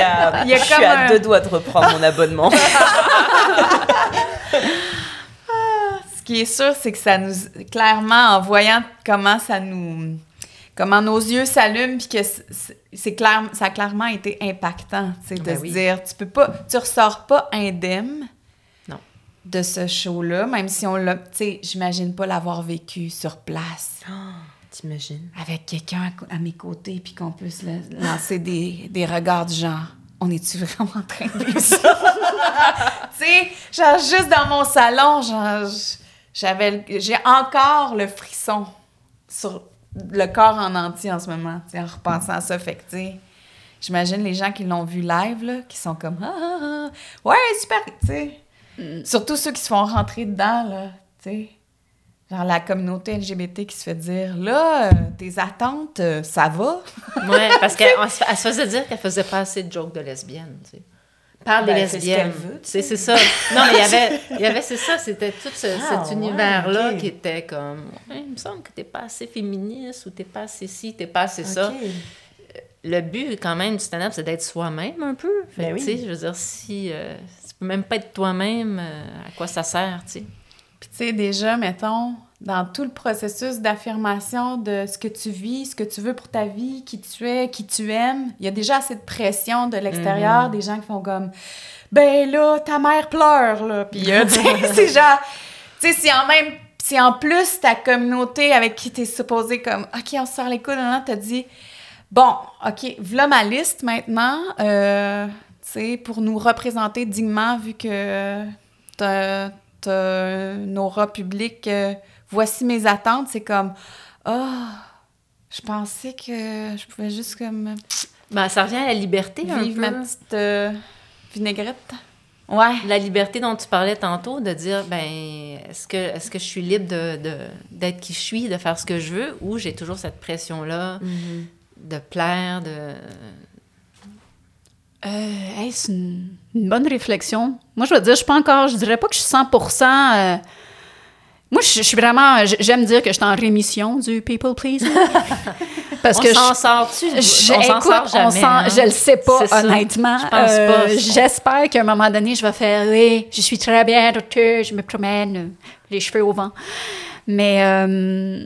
il y a je suis à deux doigts de reprendre mon abonnement. Ah, ce qui est sûr, c'est que ça nous, clairement, en voyant comment ça nous, comment nos yeux s'allument, puis que c'est clair, ça a clairement été impactant, tu sais, de ben se dire, tu peux pas, tu ressors pas indemne. De ce show-là, même si on l'a, tu sais, j'imagine pas l'avoir vécu sur place. Oh, T'imagines? Avec quelqu'un à, mes côtés, puis qu'on puisse lancer des, des regards du genre, on est-tu vraiment en train de vivre ça? tu sais, genre, juste dans mon salon, genre, j'avais, j'ai encore le frisson sur le corps en entier en ce moment, en repensant à ça. Fait que, tu sais, j'imagine les gens qui l'ont vu live, là, qui sont comme ah, ah, ah ouais, super, tu sais. Mm. Surtout ceux qui se font rentrer dedans, là, tu sais. Genre la communauté LGBT qui se fait dire là, euh, tes attentes, euh, ça va. ouais, parce qu'elle se faisait dire qu'elle faisait pas assez de jokes de lesbiennes, tu sais parle des ben, lesbiennes. C'est ça. Non, mais il y avait, il y avait c'est ça, c'était tout ah, cet univers-là qui était comme, il me semble que t'es pas assez féministe ou t'es pas assez ci, t'es pas assez ça. Le but, quand même, du stand-up, c'est d'être soi-même un peu. Fait, ben Je veux dire, si euh, peux même pas être toi-même, euh, à quoi ça sert, tu sais? Puis, tu sais, déjà, mettons, dans tout le processus d'affirmation de ce que tu vis, ce que tu veux pour ta vie, qui tu es, qui tu aimes, il y a déjà assez de pression de l'extérieur, mhm. des gens qui font comme ben là ta mère pleure là, puis c'est genre tu sais si en même si en plus ta communauté avec qui tu es supposé comme OK, on se sort les coudes, là, t'as dit bon, OK, voilà ma liste maintenant euh, sais pour nous représenter dignement vu que t'as t'as une aura publique, euh, voici mes attentes, c'est comme, ah, je pensais que je pouvais juste comme... Ben, ça revient à la liberté un peu. ma petite euh, vinaigrette. Ouais. La liberté dont tu parlais tantôt, de dire, ben, est-ce que, est que je suis libre de, de, d'être qui je suis, de faire ce que je veux, ou j'ai toujours cette pression-là de plaire, de... Euh, hey, c'est une, une bonne réflexion. Moi, je veux dire, je suis pas encore, je dirais pas que je suis 100% euh, Moi, je, je suis vraiment, j'aime dire que je suis en rémission du people pleasing. Parce on que s'en je, sort-tu? je, on s'en sort jamais. on hein? je le sais pas, ça. honnêtement. Je pense pas. Euh, J'espère qu'à un moment donné, je vais faire, oui, je suis très bien, docteur, je me promène, euh, les cheveux au vent. Mais, euh,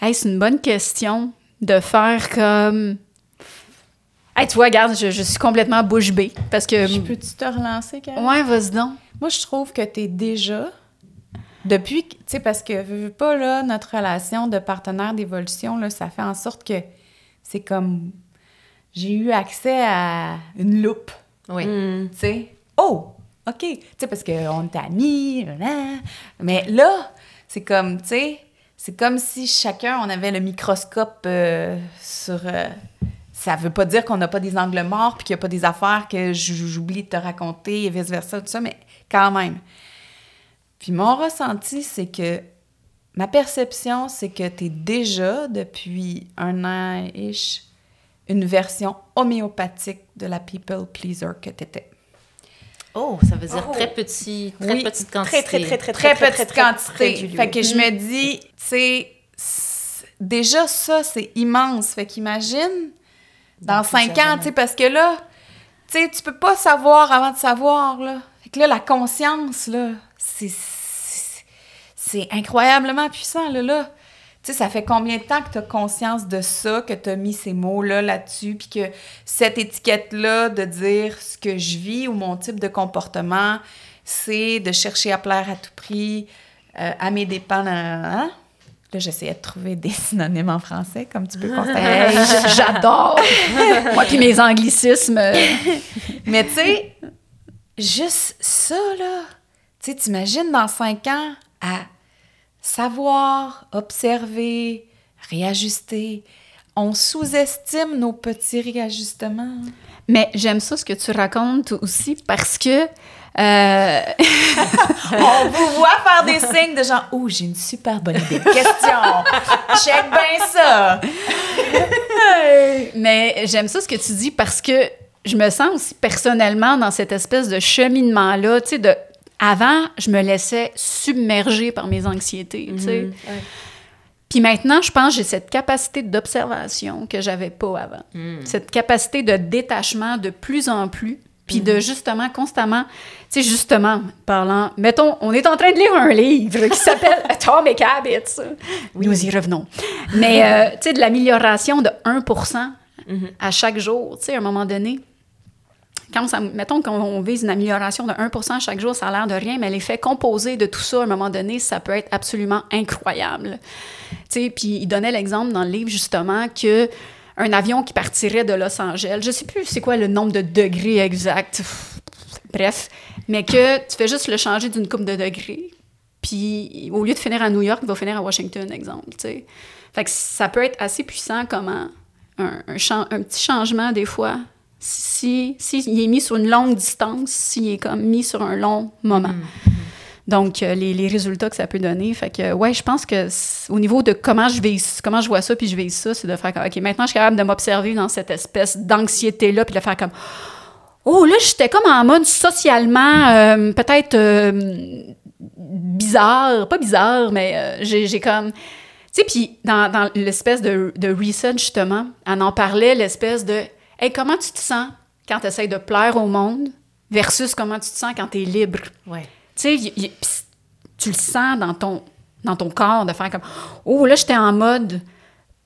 hey, c'est une bonne question de faire comme. Hey, tu vois, regarde, je, je suis complètement bouche bée. Parce que. Je peux-tu te relancer, Karen? Ouais, vas-y donc. Moi, je trouve que t'es déjà, depuis, que- tu sais, parce que, veux, pas, là, notre relation de partenaire d'évolution, là, ça fait en sorte que c'est comme, j'ai eu accès à une loupe, Oui. Mm. tu sais? Oh, OK, tu sais, parce qu'on est amis, là, mais là, c'est comme, tu sais, c'est comme si chacun, on avait le microscope euh, sur... euh, ça veut pas dire qu'on n'a pas des angles morts puis qu'il n'y a pas des affaires que j'oublie de te raconter et vice-versa, tout ça, mais quand même. Puis mon ressenti, c'est que ma perception, c'est que tu es déjà, depuis un an-ish, une version homéopathique de la people pleaser que tu étais. Oh, ça veut dire Oh. très petit, très petite quantité. très, très, très, Très, très, petite quantité. fait que je me dis, tu sais, déjà ça, c'est immense. Fait qu'imagine, dans cinq ans, tu sais, parce que là, tu sais, tu peux pas savoir avant de savoir, là. Fait que là, la conscience, là, c'est- incroyablement puissant, là, là. Tu sais, ça fait combien de temps que tu as conscience de ça, que tu as mis ces mots-là là-dessus, puis que cette étiquette-là de dire ce que je vis ou mon type de comportement, c'est de chercher à plaire à tout prix, euh, à mes dépens. nan. Là, j'essayais de trouver des synonymes en français, comme tu peux constater. Hey, J'adore! Moi, puis mes anglicismes. Mais tu sais, juste ça, là, tu sais, t'imagines dans cinq ans à savoir, observer, réajuster. On sous-estime nos petits réajustements. Mais j'aime ça ce que tu racontes aussi parce que. Euh, On vous voit faire des signes de genre, oh, j'ai une super bonne idée de question. Check bien ça. mais j'aime ça ce que tu dis parce que je me sens aussi personnellement dans cette espèce de cheminement-là, tu sais, de. Avant, je me laissais submerger par mes anxiétés, tu sais. Puis maintenant, je pense que j'ai cette capacité d'observation que j'avais pas avant. Cette capacité de détachement de plus en plus, puis de justement constamment, tu sais, justement, parlant, mettons, on est en train de lire un livre qui s'appelle Atomic Habits. Nous y revenons. Mais, euh, tu sais, de l'amélioration de 1 à chaque jour, tu sais, à un moment donné. Quand ça, mettons qu'on vise une amélioration de 1 chaque jour, ça a l'air de rien, mais l'effet composé de tout ça, à un moment donné, ça peut être absolument incroyable. Tu sais, puis il donnait l'exemple dans le livre, justement, que un avion qui partirait de Los Angeles, je sais plus c'est quoi le nombre de degrés exact, bref, mais que tu fais juste le changer d'une coupe de degrés, puis au lieu de finir à New York, il va finir à Washington, exemple, tu sais. Fait que ça peut être assez puissant comment un, un, petit changement, des fois, si, si il est mis sur une longue distance, s'il est comme mis sur un long moment. Donc, euh, les, les résultats que ça peut donner. Fait que, ouais, je pense que au niveau de comment je vais, comment je vois ça, puis je vais ça, c'est de faire comme, OK, maintenant, je suis capable de m'observer dans cette espèce d'anxiété-là, puis de faire comme, oh, là, j'étais comme en mode socialement, euh, peut-être euh, bizarre, pas bizarre, mais j'ai comme. Tu sais, puis dans, dans l'espèce de, de justement, on en parlait, l'espèce de, hey, comment tu te sens quand tu essaies de plaire au monde versus comment tu te sens quand tu es libre? Ouais. Tu sais, tu le sens dans ton, dans ton corps de faire comme Oh, là, j'étais en mode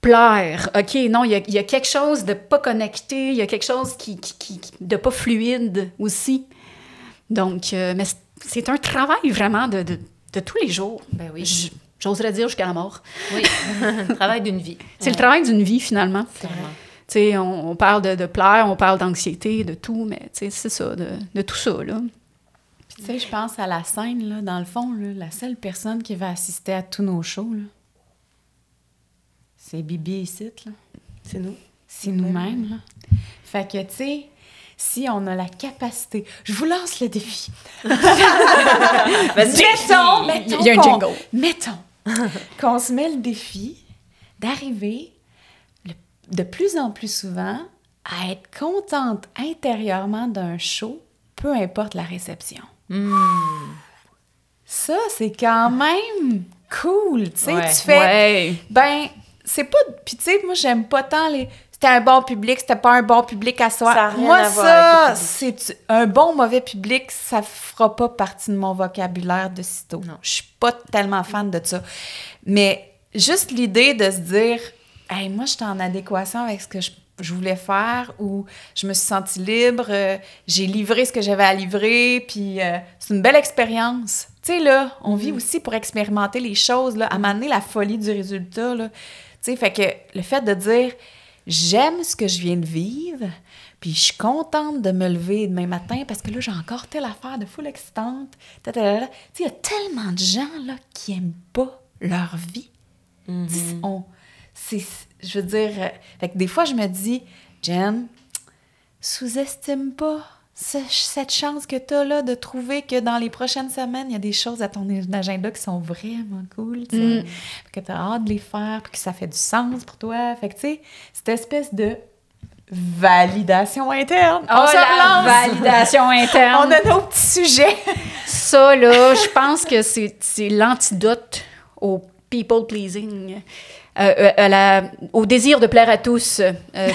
plaire. OK, non, il y a, il y a quelque chose de pas connecté, il y a quelque chose qui, qui, de pas fluide aussi. Donc, euh, mais c'est- un travail vraiment de, de, de tous les jours. Ben oui. J'oserais dire jusqu'à la mort. Oui. le travail d'une vie. C'est le travail d'une vie, finalement. Clairement. Tu sais, on, on parle de, de plaire, on parle d'anxiété, de tout, mais tu sais, c'est ça, de, de tout ça, là. Tu sais, je pense à la scène, là, dans le fond, là, la seule personne qui va assister à tous nos shows, là, c'est Bibi ici, là. C'est nous. C'est nous-mêmes, là. Fait que, tu sais, si on a la capacité... Je vous lance le défi. mettons, mettons Il y a un jingle. Mettons qu'on se met le défi d'arriver de plus en plus souvent à être contente intérieurement d'un show, peu importe la réception. Hmm. Ça, c'est quand même cool, tu sais, tu fais... Ben, c'est pas... Puis tu sais, moi, j'aime pas tant les... C'était un bon public, c'était pas un bon public à soi. Ça moi, ça, c'est un bon mauvais public, ça fera pas partie de mon vocabulaire de sitôt. Non. Je suis pas tellement fan de ça. Mais juste l'idée de se dire, hey, moi, j'étais en adéquation avec ce que je je voulais faire, ou je me suis sentie libre, euh, j'ai livré ce que j'avais à livrer, puis euh, c'est une belle expérience. Tu sais, là, on vit mm. aussi pour expérimenter les choses, là, à m'amener la folie du résultat, là. Tu sais, fait que le fait de dire j'aime ce que je viens de vivre, puis je suis contente de me lever demain matin parce que là, j'ai encore telle affaire de foule excitante. Tu sais, il y a tellement de gens, là, qui aiment pas leur vie. Mm-hmm. On c'est, je veux dire, euh, fait que des fois, je me dis, Jen, sous-estime pas cette chance que tu as là de trouver que dans les prochaines semaines, il y a des choses à ton agenda qui sont vraiment cool, mm. que tu as hâte de les faire, puis que ça fait du sens pour toi. Fait que, tu sais, cette espèce de validation interne. Oh, On la validation interne. On a nos petits sujets. Ça, là, je pense que c'est l'antidote au people pleasing. Euh, euh, au désir de plaire à tous. Euh,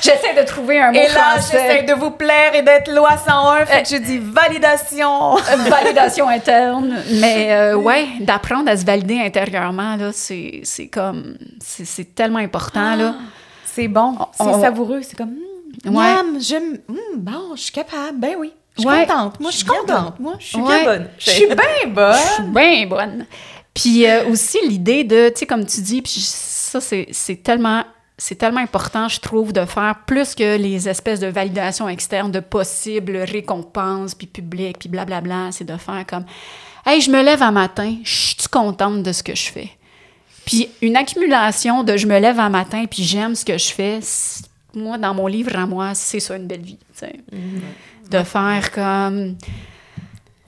j'essaie de trouver un mot et là, j'essaie de vous plaire et d'être loi 101, fait que je dis validation. validation interne. Mais ouais, d'apprendre à se valider intérieurement, là, c'est, comme... C'est, tellement important, là. C'est bon, c'est savoureux, c'est comme... Mmh, ouais. je... Mmh, bon, je suis capable, ben oui. Je suis contente. Moi, je suis contente. Moi, je suis bien bonne. Je suis bien bonne. Je suis bien bonne. Puis euh, aussi l'idée de, tu sais, comme tu dis, puis ça, c'est tellement c'est tellement important, je trouve, de faire plus que les espèces de validation externe de possibles récompenses, puis publiques, puis blablabla. C'est de faire comme Hey, je me lève un matin, je suis contente de ce que je fais. Puis une accumulation de je me lève un matin, puis j'aime ce que je fais, moi, dans mon livre à moi, c'est ça une belle vie. tu sais. Mm-hmm. De faire comme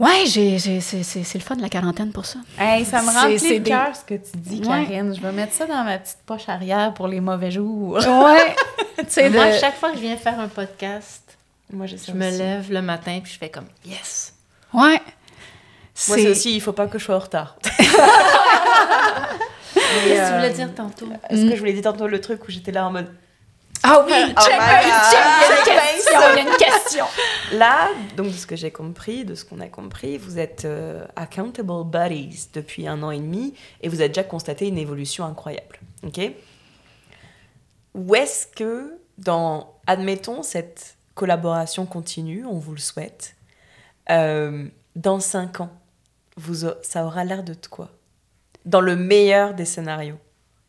Ouais, j'ai, c'est, le fun de la quarantaine pour ça. Hey, ça me remplit le cœur ce que tu dis, Karine. Je vais mettre ça dans ma petite poche arrière pour les mauvais jours. Ouais. Moi, chaque fois que je viens faire un podcast, moi, je me lève le matin puis je fais comme yes. Ouais. Moi, c'est aussi, il faut pas que je sois en retard. Qu'est-ce que tu voulais dire tantôt? Ce que je voulais dire tantôt, le truc où j'étais là en mode ah oui, oh check, il y a une question. Là, donc de ce que j'ai compris, de ce qu'on a compris, vous êtes euh, accountable buddies depuis un an et demi et vous avez déjà constaté une évolution incroyable. Ok? Où est-ce que, dans, admettons, cette collaboration continue, on vous le souhaite, euh, dans cinq ans, vous, ça aura l'air de quoi? Dans le meilleur des scénarios.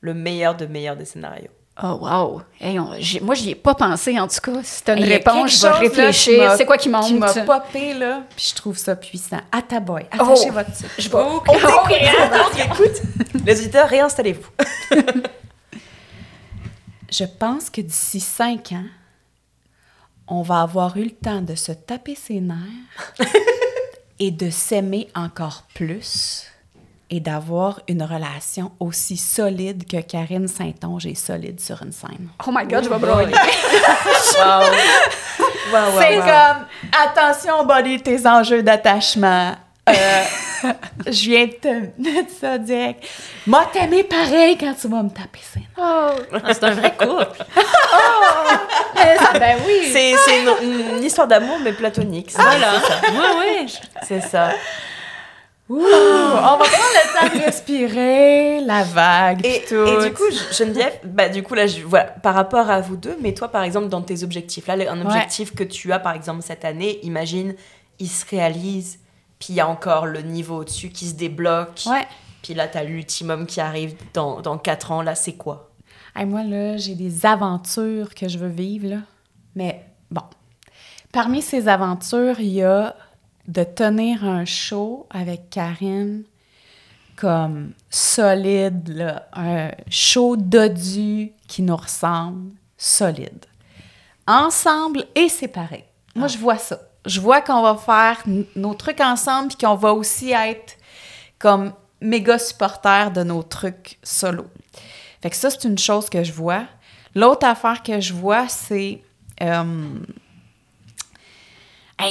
Le meilleur de meilleur des scénarios. Oh, wow! Hey, moi, j'y ai pas pensé, en tout cas. Si t'as une réponse, je vais réfléchir. C'est quoi qui monte? Qui m'a popé, là, puis je trouve ça puissant. À ta boy, attachez oh, votre Je vais... Oh, écoute! Les auditeurs, réinstallez-vous. je pense que d'ici cinq ans, on va avoir eu le temps de se taper ses nerfs et de s'aimer encore plus et d'avoir une relation aussi solide que Karine Saint-Onge est solide sur une scène. Oh my God, je vais broyer! wow. C'est comme, attention, body, tes enjeux d'attachement. Euh, je viens de te mettre ça direct. Moi, t'aimer pareil quand tu vas me taper ça. Oh, c'est un vrai couple. oh, ben oui. C'est une, une, histoire d'amour, mais platonique. Voilà. Oui, oui. C'est ça. Ouh, on va prendre le temps de respirer, la vague, et, tout. Et du coup, Geneviève, bah, du coup, là, je, voilà, par rapport à vous deux, mais toi, par exemple, dans tes objectifs, là, un objectif que tu as, par exemple, cette année, imagine, il se réalise, puis il y a encore le niveau au-dessus qui se débloque. Ouais. Puis là, tu as l'ultimum qui arrive dans, dans 4 ans, là, c'est quoi? moi, là, j'ai des aventures que je veux vivre, là. Mais bon, parmi ces aventures, il y a de tenir un show avec Karine comme solide, là, un show dodu qui nous ressemble, solide. Ensemble et séparés. Moi, je vois ça. Je vois qu'on va faire nos trucs ensemble puis qu'on va aussi être comme méga supporters de nos trucs solo. Fait que ça, c'est une chose que je vois. L'autre affaire que je vois, c'est... Euh,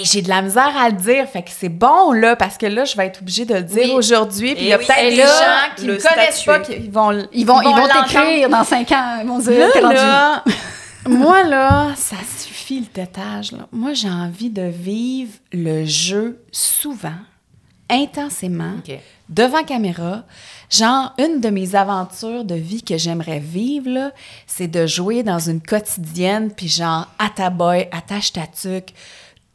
j'ai de la misère à le dire, fait que c'est bon, là, parce que là, je vais être obligée de le dire aujourd'hui. Puis il y a peut-être des gens qui ne connaissent pas, qui vont Ils vont, ils vont, t'écrire dans cinq ans, ils vont dire là, Moi, là, ça suffit le tétage. Là. Moi, j'ai envie de vivre le jeu souvent, intensément, devant caméra. Genre, une de mes aventures de vie que j'aimerais vivre, c'est de jouer dans une quotidienne, puis genre, à ta boy, attache ta tuque,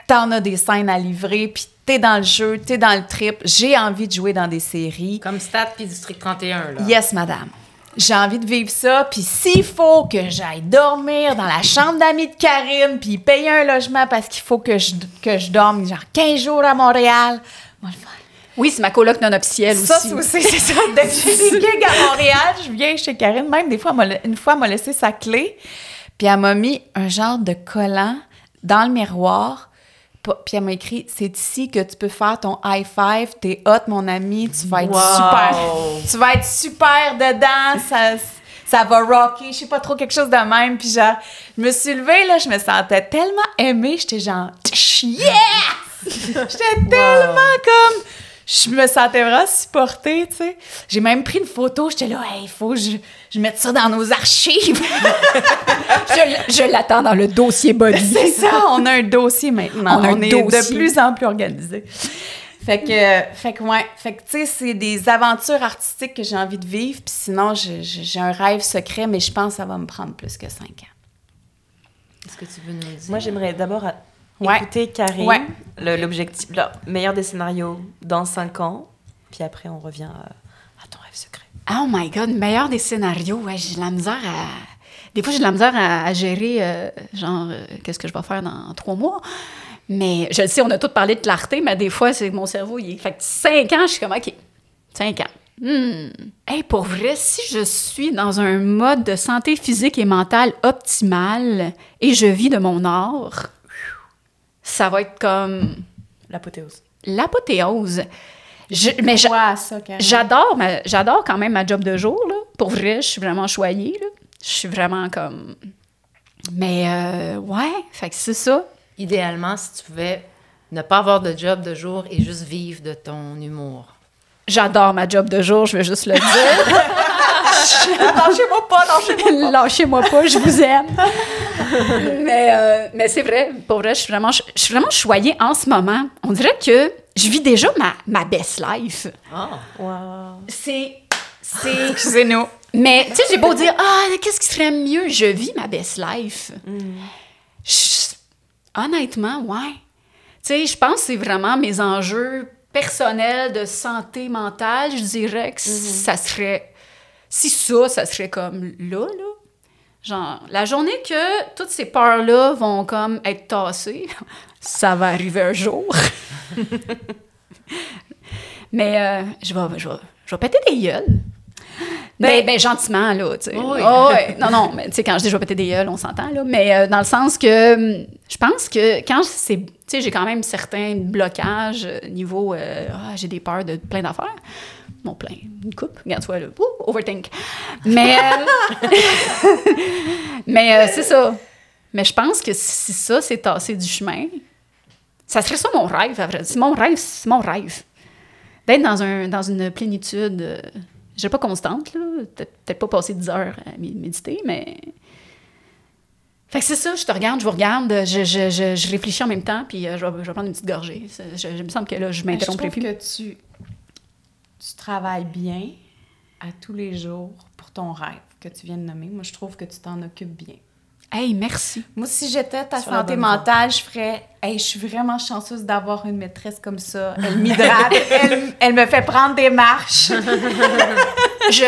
t'en as des scènes à livrer, puis t'es dans le jeu, t'es dans le trip. J'ai envie de jouer dans des séries. Comme Stat puis District 31, là. Yes, madame. J'ai envie de vivre ça, puis s'il faut que j'aille dormir dans la chambre d'amis de Karine, puis payer un logement parce qu'il faut que je, que je dorme genre 15 jours à Montréal, moi, le faire. Oui, c'est ma coloc non officielle aussi. Ça, c'est ça. Depuis des gigs à Montréal, je viens chez Karine. Même des fois, une fois, elle m'a laissé sa clé, puis elle m'a mis un genre de collant dans le miroir puis elle m'a écrit C'est ici que tu peux faire ton high five, t'es hot, mon ami, tu vas être super. Tu vas être super dedans, ça, ça va rocker, je sais pas trop, quelque chose de même. Puis genre, je me suis levée, là, je me sentais tellement aimée, j'étais genre Yes! j'étais tellement comme je me sentais vraiment supportée, tu sais. J'ai même pris une photo, j'étais là, il faut que je, je, mette ça dans nos archives. je, l'attends dans le dossier body. C'est ça, on a un dossier maintenant. On, est de plus en plus organisé. Fait que, fait que, ouais, fait que, tu sais, c'est des aventures artistiques que j'ai envie de vivre, puis sinon, j'ai un rêve secret, mais je pense que ça va me prendre plus que cinq ans. Est-ce que tu veux nous dire? Moi, j'aimerais d'abord Ouais. Écoutez, Karine, l'objectif, le meilleur des scénarios dans cinq ans, puis après on revient à, ton rêve secret. Oh my God, meilleur des scénarios, ouais, j'ai de la misère à... Des fois, j'ai de la misère à, gérer, euh, genre, euh, qu'est-ce que je vais faire dans trois mois. Mais je le sais, on a tous parlé de clarté, mais des fois, c'est mon cerveau, il est... Fait que cinq ans, je suis comme, OK, cinq ans. Hmm. Hey, pour vrai, si je suis dans un mode de santé physique et mentale optimal et je vis de mon art, ça va être comme. L'apothéose. L'apothéose. mais j'adore, j'adore quand même ma job de jour, là. Pour vrai, je suis vraiment choyée, là. Je suis vraiment comme. Mais, euh, ouais, fait que c'est ça. Idéalement, si tu pouvais ne pas avoir de job de jour et juste vivre de ton humour. J'adore ma job de jour, je vais juste le dire. lâchez-moi pas, lâchez-moi pas. lâchez-moi pas, je vous aime. mais euh, mais c'est vrai, pour vrai, je suis vraiment, je, suis vraiment choyée en ce moment. On dirait que je vis déjà ma, ma best life. Ah, wow. C'est. C'est. Excusez-nous. Mais, tu sais, j'ai beau dire, ah, qu'est-ce qui serait mieux? Je vis ma best life. Mm. honnêtement, ouais. Tu sais, je pense que c'est vraiment mes enjeux personnels de santé mentale. Je dirais que mm-hmm. ça serait si ça, ça serait comme là, là, genre, la journée que toutes ces peurs-là vont comme être tassées, ça va arriver un jour. Mais euh, je, vais, je, vais, je vais péter des gueules. Ben, ben, gentiment, là, tu sais. Oh, oui. Non, non, mais tu sais, quand je dis je vais péter des gueules, on s'entend, là. Mais euh, dans le sens que hum, je pense que quand c'est. Tu sais, j'ai quand même certains blocages euh, niveau. ah, j'ai des peurs de plein d'affaires mon plein, une coupe, regarde-toi là, overthink. Mais, euh, mais euh, c'est ça. Mais je pense que si ça, c'est tassé du chemin, ça serait ça mon rêve, à vrai C'est mon rêve, c'est mon rêve. D'être dans, un, dans une plénitude, euh, je sais pas constante, là, peut-être pas passer 10 heures à méditer, mais... Fait que c'est ça, je te regarde, je vous regarde, je, je, je, réfléchis en même temps, puis je, vais, je, vais, prendre une petite gorgée. Je, me semble que là, je m'interromprai plus. que tu tu travailles bien à tous les jours pour ton rêve que tu viens de nommer. Moi, je trouve que tu t'en occupes bien. Hey, merci. Moi, si j'étais ta santé mentale, je ferais Hey, je suis vraiment chanceuse d'avoir une maîtresse comme ça. Elle m'hydrate, elle, me fait prendre des marches. je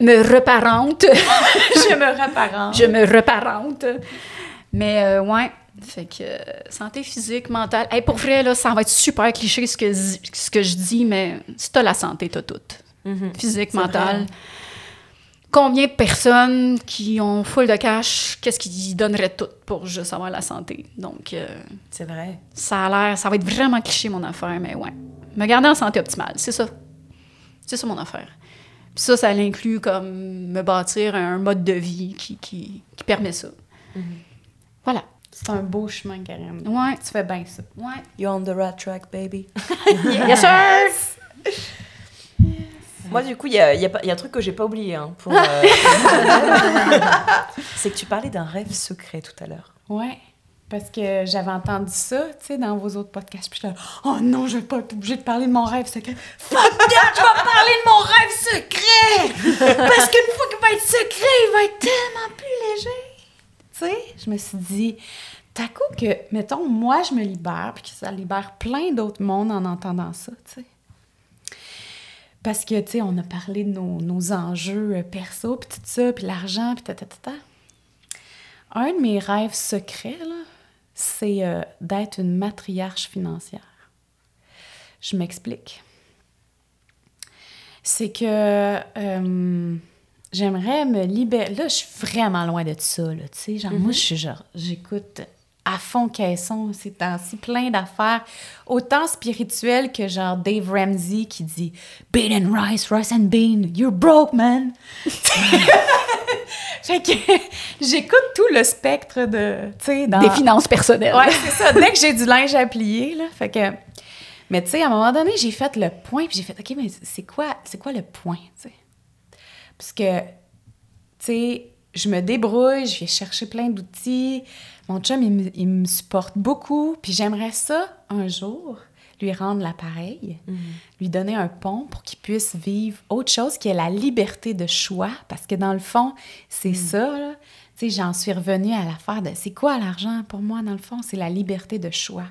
me reparente. je me reparente. Je me reparente. Mais, euh, ouais. Fait que euh, santé physique, mentale. Hey, pour vrai, là, ça va être super cliché ce que, ce que je dis, mais si t'as la santé, t'as tout. Mhm. Physique, mentale. vrai. Combien de personnes qui ont full de cash, qu'est-ce qu'ils donneraient tout pour juste avoir la santé? Donc, euh, C'est vrai. ça a l'air, ça va être vraiment cliché mon affaire, mais ouais. Me garder en santé optimale, c'est ça. C'est ça mon affaire. Puis ça, ça l'inclut comme me bâtir un mode de vie qui, qui, qui permet ça. Voilà. C'est un beau chemin, Karine. Ouais. Tu fais bien ça. Ouais. You're on the right track, baby. Yes, sir! Moi, du coup, il y a, il y a pas- il y a un truc que j'ai pas oublié. hein, pour, euh, c'est que tu parlais d'un rêve secret tout à l'heure. Ouais. Parce que j'avais entendu ça, tu sais, dans vos autres podcasts. Puis j'étais oh non, je vais pas être obligée de parler de mon rêve secret. Fuck that, je vais parler de mon rêve secret! Parce qu'une fois qu'il va être secret, il va être tellement plus léger. Tu sais, je me suis dit, t'as coup que, mettons, moi, je me libère, puis que ça libère plein d'autres mondes en entendant ça, tu sais. Parce que, tu sais, on a parlé de nos, nos enjeux euh, perso, puis tout ça, puis l'argent, puis ta. Un de mes rêves secrets, là, c'est euh, d'être une matriarche financière. Je m'explique. C'est que euh, j'aimerais me libérer. Là, je suis vraiment loin de ça, là, tu sais. Genre, moi, je suis genre, j'écoute à fond caisson ces temps-ci, plein d'affaires, autant spirituelles que genre Dave Ramsey qui dit « Bean and rice, rice and bean, you're broke, man! » Fait que j'écoute tout le spectre de, tu sais, dans... Des finances personnelles. Ouais, c'est ça. Dès que j'ai du linge à plier, là, fait que... Mais tu sais, à un moment donné, j'ai fait le point, puis j'ai fait, OK, mais c'est quoi, c'est quoi le point, tu sais? Parce que, tu sais, je me débrouille, je vais chercher plein d'outils. Mon chum, il me, il me supporte beaucoup, puis j'aimerais ça, un jour, lui rendre l'appareil, lui donner un pont pour qu'il puisse vivre autre chose qui est la liberté de choix, parce que dans le fond, c'est ça, là. Tu sais, j'en suis revenue à l'affaire de c'est quoi l'argent pour moi, dans le fond? C'est la liberté de choix.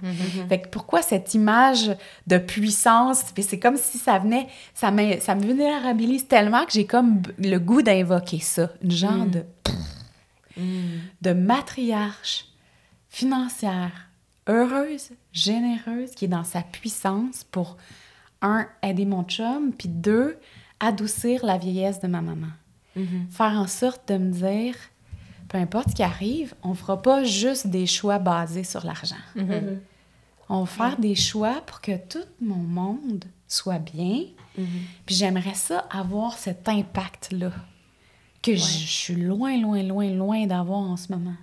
Fait que pourquoi cette image de puissance? Puis c'est comme si ça venait, ça me, ça me vulnérabilise tellement que j'ai comme le goût d'invoquer ça. Une genre de, de matriarche financière, heureuse, généreuse, qui est dans sa puissance pour, un, aider mon chum, puis deux, adoucir la vieillesse de ma maman. Faire en sorte de me dire, peu importe ce qui arrive, on fera pas juste des choix basés sur l'argent. On va faire des choix pour que tout mon monde soit bien. Puis j'aimerais ça avoir cet impact-là que je, je suis loin, loin, loin, loin d'avoir en ce moment.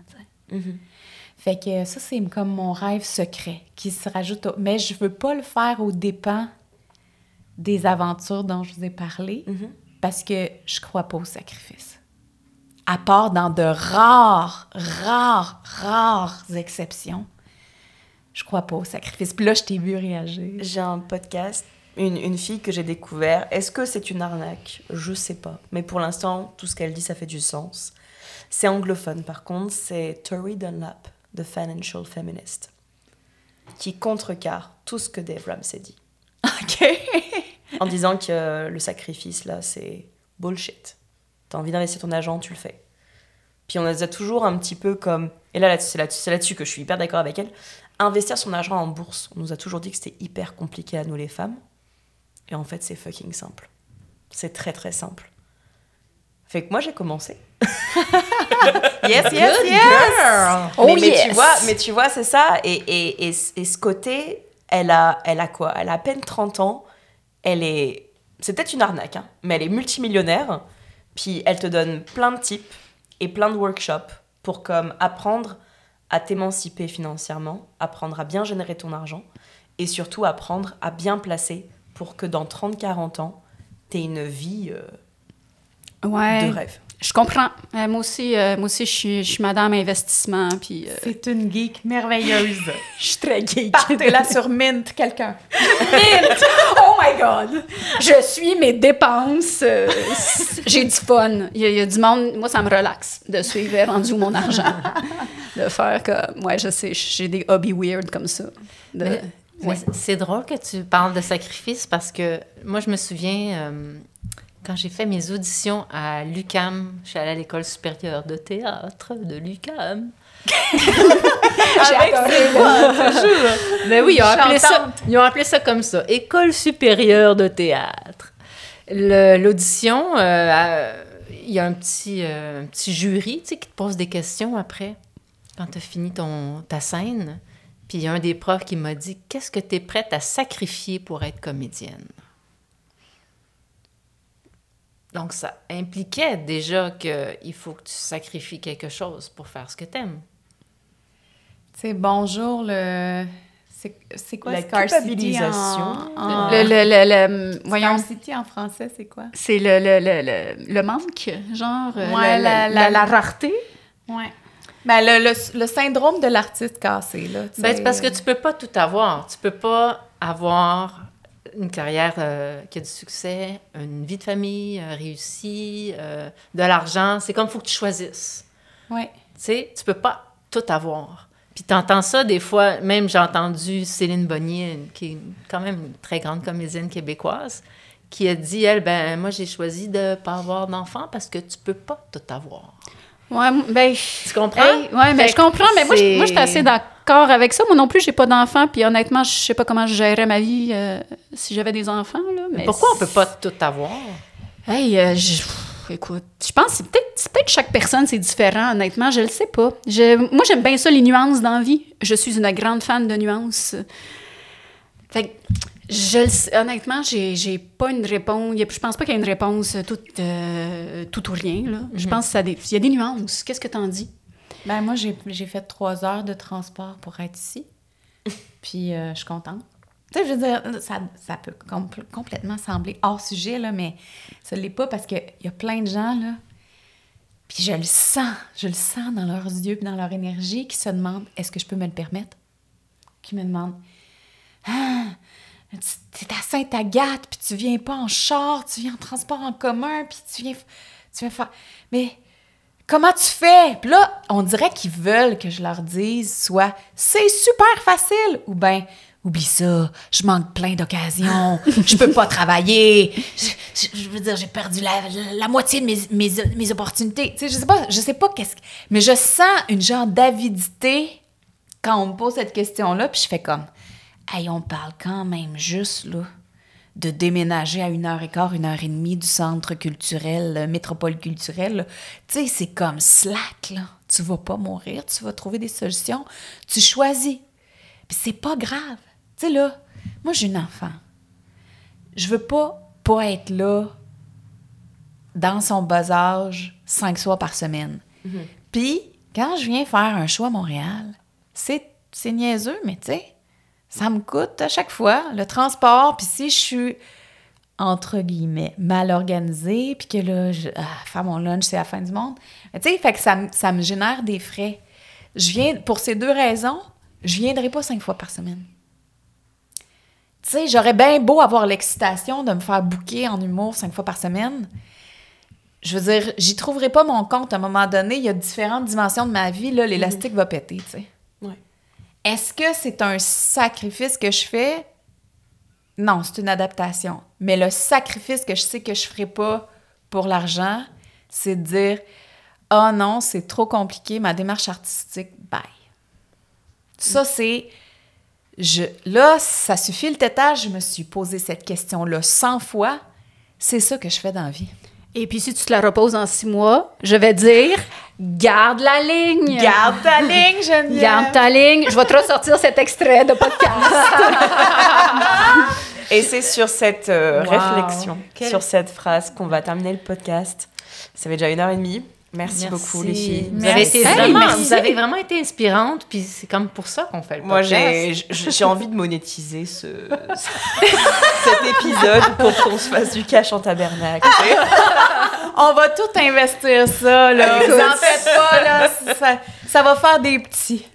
Fait que ça, c'est comme mon rêve secret qui se rajoute. au- Mais je veux pas le faire aux dépens des aventures dont je vous ai parlé parce que je crois pas au sacrifice. À part dans de rares, rares, rares exceptions, je crois pas au sacrifice. Puis là, je t'ai vu réagir. J'ai un podcast, une, une fille que j'ai découvert. Est-ce que c'est une arnaque? Je sais pas. Mais pour l'instant, tout ce qu'elle dit, ça fait du sens. C'est anglophone, par contre, c'est Tori Dunlap, The Financial Feminist, qui contrecarre tout ce que Dave Ramsey dit. OK. En disant que le sacrifice, là, c'est bullshit. T'as envie d'investir ton argent, tu le fais. Puis on les a toujours un petit peu comme... Et là, c'est là-dessus que je suis hyper d'accord avec elle. Investir son argent en bourse, on nous a toujours dit que c'était hyper compliqué à nous les femmes. Et en fait, c'est fucking simple. C'est très très simple. Fait que moi, j'ai commencé. yes, yes, yes! Oh mais, mais yes! tu vois, mais tu vois, c'est ça. Et, et, et, et ce côté, elle a, elle a quoi? Elle a à peine 30 ans. Elle est. C'est peut-être une arnaque, hein, mais elle est multimillionnaire. Puis elle te donne plein de tips et plein de workshops pour comme apprendre à t'émanciper financièrement, apprendre à bien générer ton argent et surtout apprendre à bien placer pour que dans 30-40 ans, tu aies une vie euh, Ouais. de rêve. Je comprends. Euh, moi aussi, euh, moi aussi je, suis, je suis madame investissement, puis euh, C'est une geek merveilleuse. je suis très geek. Partez là sur Mint, quelqu'un. Mint! Oh my God! Je suis mes dépenses. euh, j'ai du fun. Il y, a, il y a du monde. Moi, ça me relaxe de suivre rendu où mon argent. de faire comme. Ouais, je sais, j'ai des hobbies weird comme ça. De- Mais- mais ouais. c'est- C'est drôle que tu parles de sacrifice parce que moi, je me souviens, euh, quand j'ai fait mes auditions à l'UCAM, je suis allée à l'école supérieure de théâtre de l'UCAM. J'ai adoré. Mais oui, ils ont, appelé ça, ils ont appelé ça comme ça, École supérieure de théâtre. L'audition, euh, il y a un petit, euh, un petit jury qui te pose des questions après, quand tu as fini ton, ta scène. Puis il y a un des profs qui m'a dit Qu'est-ce que tu es prête à sacrifier pour être comédienne Donc ça impliquait déjà qu'il faut que tu sacrifies quelque chose pour faire ce que tu aimes. C'est bonjour le. C'est quoi la culpabilisation? En, Le, le, le, voyons. Scarcity en français, c'est quoi? C'est le, le, le, manque, genre. Euh, ouais, la, la, rareté. Ouais. Ben, le, le, syndrome de l'artiste cassé, là. Ben, c'est parce que tu peux pas tout avoir. Tu peux pas avoir une carrière euh, qui a du succès, une vie de famille euh, réussie, de l'argent. C'est comme il faut que tu choisisses. Ouais. Tu sais, tu peux pas tout avoir. Puis t'entends ça des fois, même j'ai entendu Céline Bonnier, qui est quand même une très grande comédienne québécoise, qui a dit, elle, ben moi j'ai choisi de pas avoir d'enfant parce que tu peux pas tout avoir. Ouais, ben... Tu comprends? ouais, mais je comprends, mais moi, je, moi, suis assez d'accord avec ça. Moi non plus, j'ai pas d'enfant, puis honnêtement, je sais pas comment je gérerais ma vie euh, si j'avais des enfants, là. Mais pourquoi on peut pas tout avoir? Hey, euh, je écoute, je pense que peut-être peut chaque personne, c'est différent, honnêtement, je le sais pas. moi, j'aime bien ça, les nuances dans la vie. Je suis une grande fan de nuances. Fait je le honnêtement, j'ai pas une réponse. Je pense pas qu'il y ait une réponse toute, euh, tout ou rien. Là. Je mhm. pense qu'il y a des nuances. Qu'est-ce que tu en dis? Ben moi, j'ai fait trois heures de transport pour être ici. Puis euh, je suis contente. Tu sais, je veux dire, ça, ça peut complètement sembler hors sujet, là, mais ça l'est pas parce qu'il y a plein de gens, là, puis je le sens, je le sens dans leurs yeux dans leur énergie qui se demandent est-ce que je peux me le permettre? Qui me demandent Ah, tu es à Sainte-Agathe, puis tu viens pas en char, tu viens en transport en commun, puis tu viens, tu viens faire. Mais comment tu fais? Puis là, on dirait qu'ils veulent que je leur dise soit c'est super facile ou bien Oublie ça, je manque plein d'occasions, je peux pas travailler, je, veux dire, j'ai perdu la, moitié de mes, mes, mes opportunités. Tu sais, je sais pas, je sais pas qu'est-ce que... Mais je sens une genre d'avidité quand on me pose cette question-là, puis je fais comme, hey, on parle quand même juste, là, de déménager à une heure et quart, une heure et demie du centre culturel, euh, métropole culturelle. Tu sais, c'est comme slack, là. Tu vas pas mourir, tu vas trouver des solutions, tu choisis. Puis c'est pas grave tu sais, là, moi, j'ai une enfant. Je veux pas pas être là dans son bas âge cinq soirs par semaine. Mhm. Puis, quand je viens faire un show à Montréal, c'est, niaiseux, mais tu sais, ça me coûte à chaque fois le transport. Puis si je suis, entre guillemets, mal organisée, puis que là, je, ah, faire mon lunch, c'est la fin du monde. Tu sais, fait que ça, ça me génère des frais. Je viens, pour ces deux raisons, je viendrai pas cinq fois par semaine. Tu sais, j'aurais bien beau avoir l'excitation de me faire bouquer en humour cinq fois par semaine. Je veux dire, j'y trouverai pas mon compte à un moment donné. Il y a différentes dimensions de ma vie. Là, l'élastique va péter, tu sais. Est-ce que c'est un sacrifice que je fais? Non, c'est une adaptation. Mais le sacrifice que je sais que je ferai pas pour l'argent, c'est de dire Oh non, c'est trop compliqué, ma démarche artistique, bye. Ça, c'est je, là, ça suffit le tétage. Je me suis posé cette question-là 100 fois. C'est ça que je fais dans la vie. Et puis, si tu te la reposes en six mois, je vais dire garde la ligne. Garde ta ligne, Geneviève. Garde ta ligne. Je vais te ressortir cet extrait de podcast. Et c'est sur cette euh, réflexion, sur cette phrase qu'on va terminer le podcast. Ça fait déjà une heure et demie. Merci, beaucoup, les filles. Vous avez, été vraiment, vous avez vraiment été inspirante, puis c'est comme pour ça qu'on fait le podcast. Moi, j'ai envie de monétiser ce, cet épisode pour qu'on se fasse du cash en tabernacle. On va tout investir ça, là. Vous en faites pas, là. Ça, ça va faire des petits.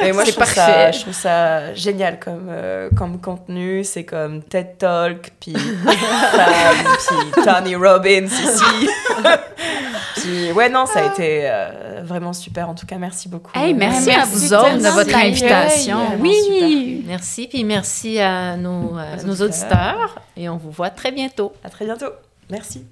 Et moi, je trouve, ça, je trouve ça génial comme, euh, comme contenu. C'est comme TED Talk, puis Tony Robbins ici. puis, ouais, non, ça a été euh, vraiment super. En tout cas, merci beaucoup. Hey, merci, à vous autres de votre invitation. Oui, merci. Puis merci à nos, nos auditeurs. Et on vous voit très bientôt. À très bientôt. Merci.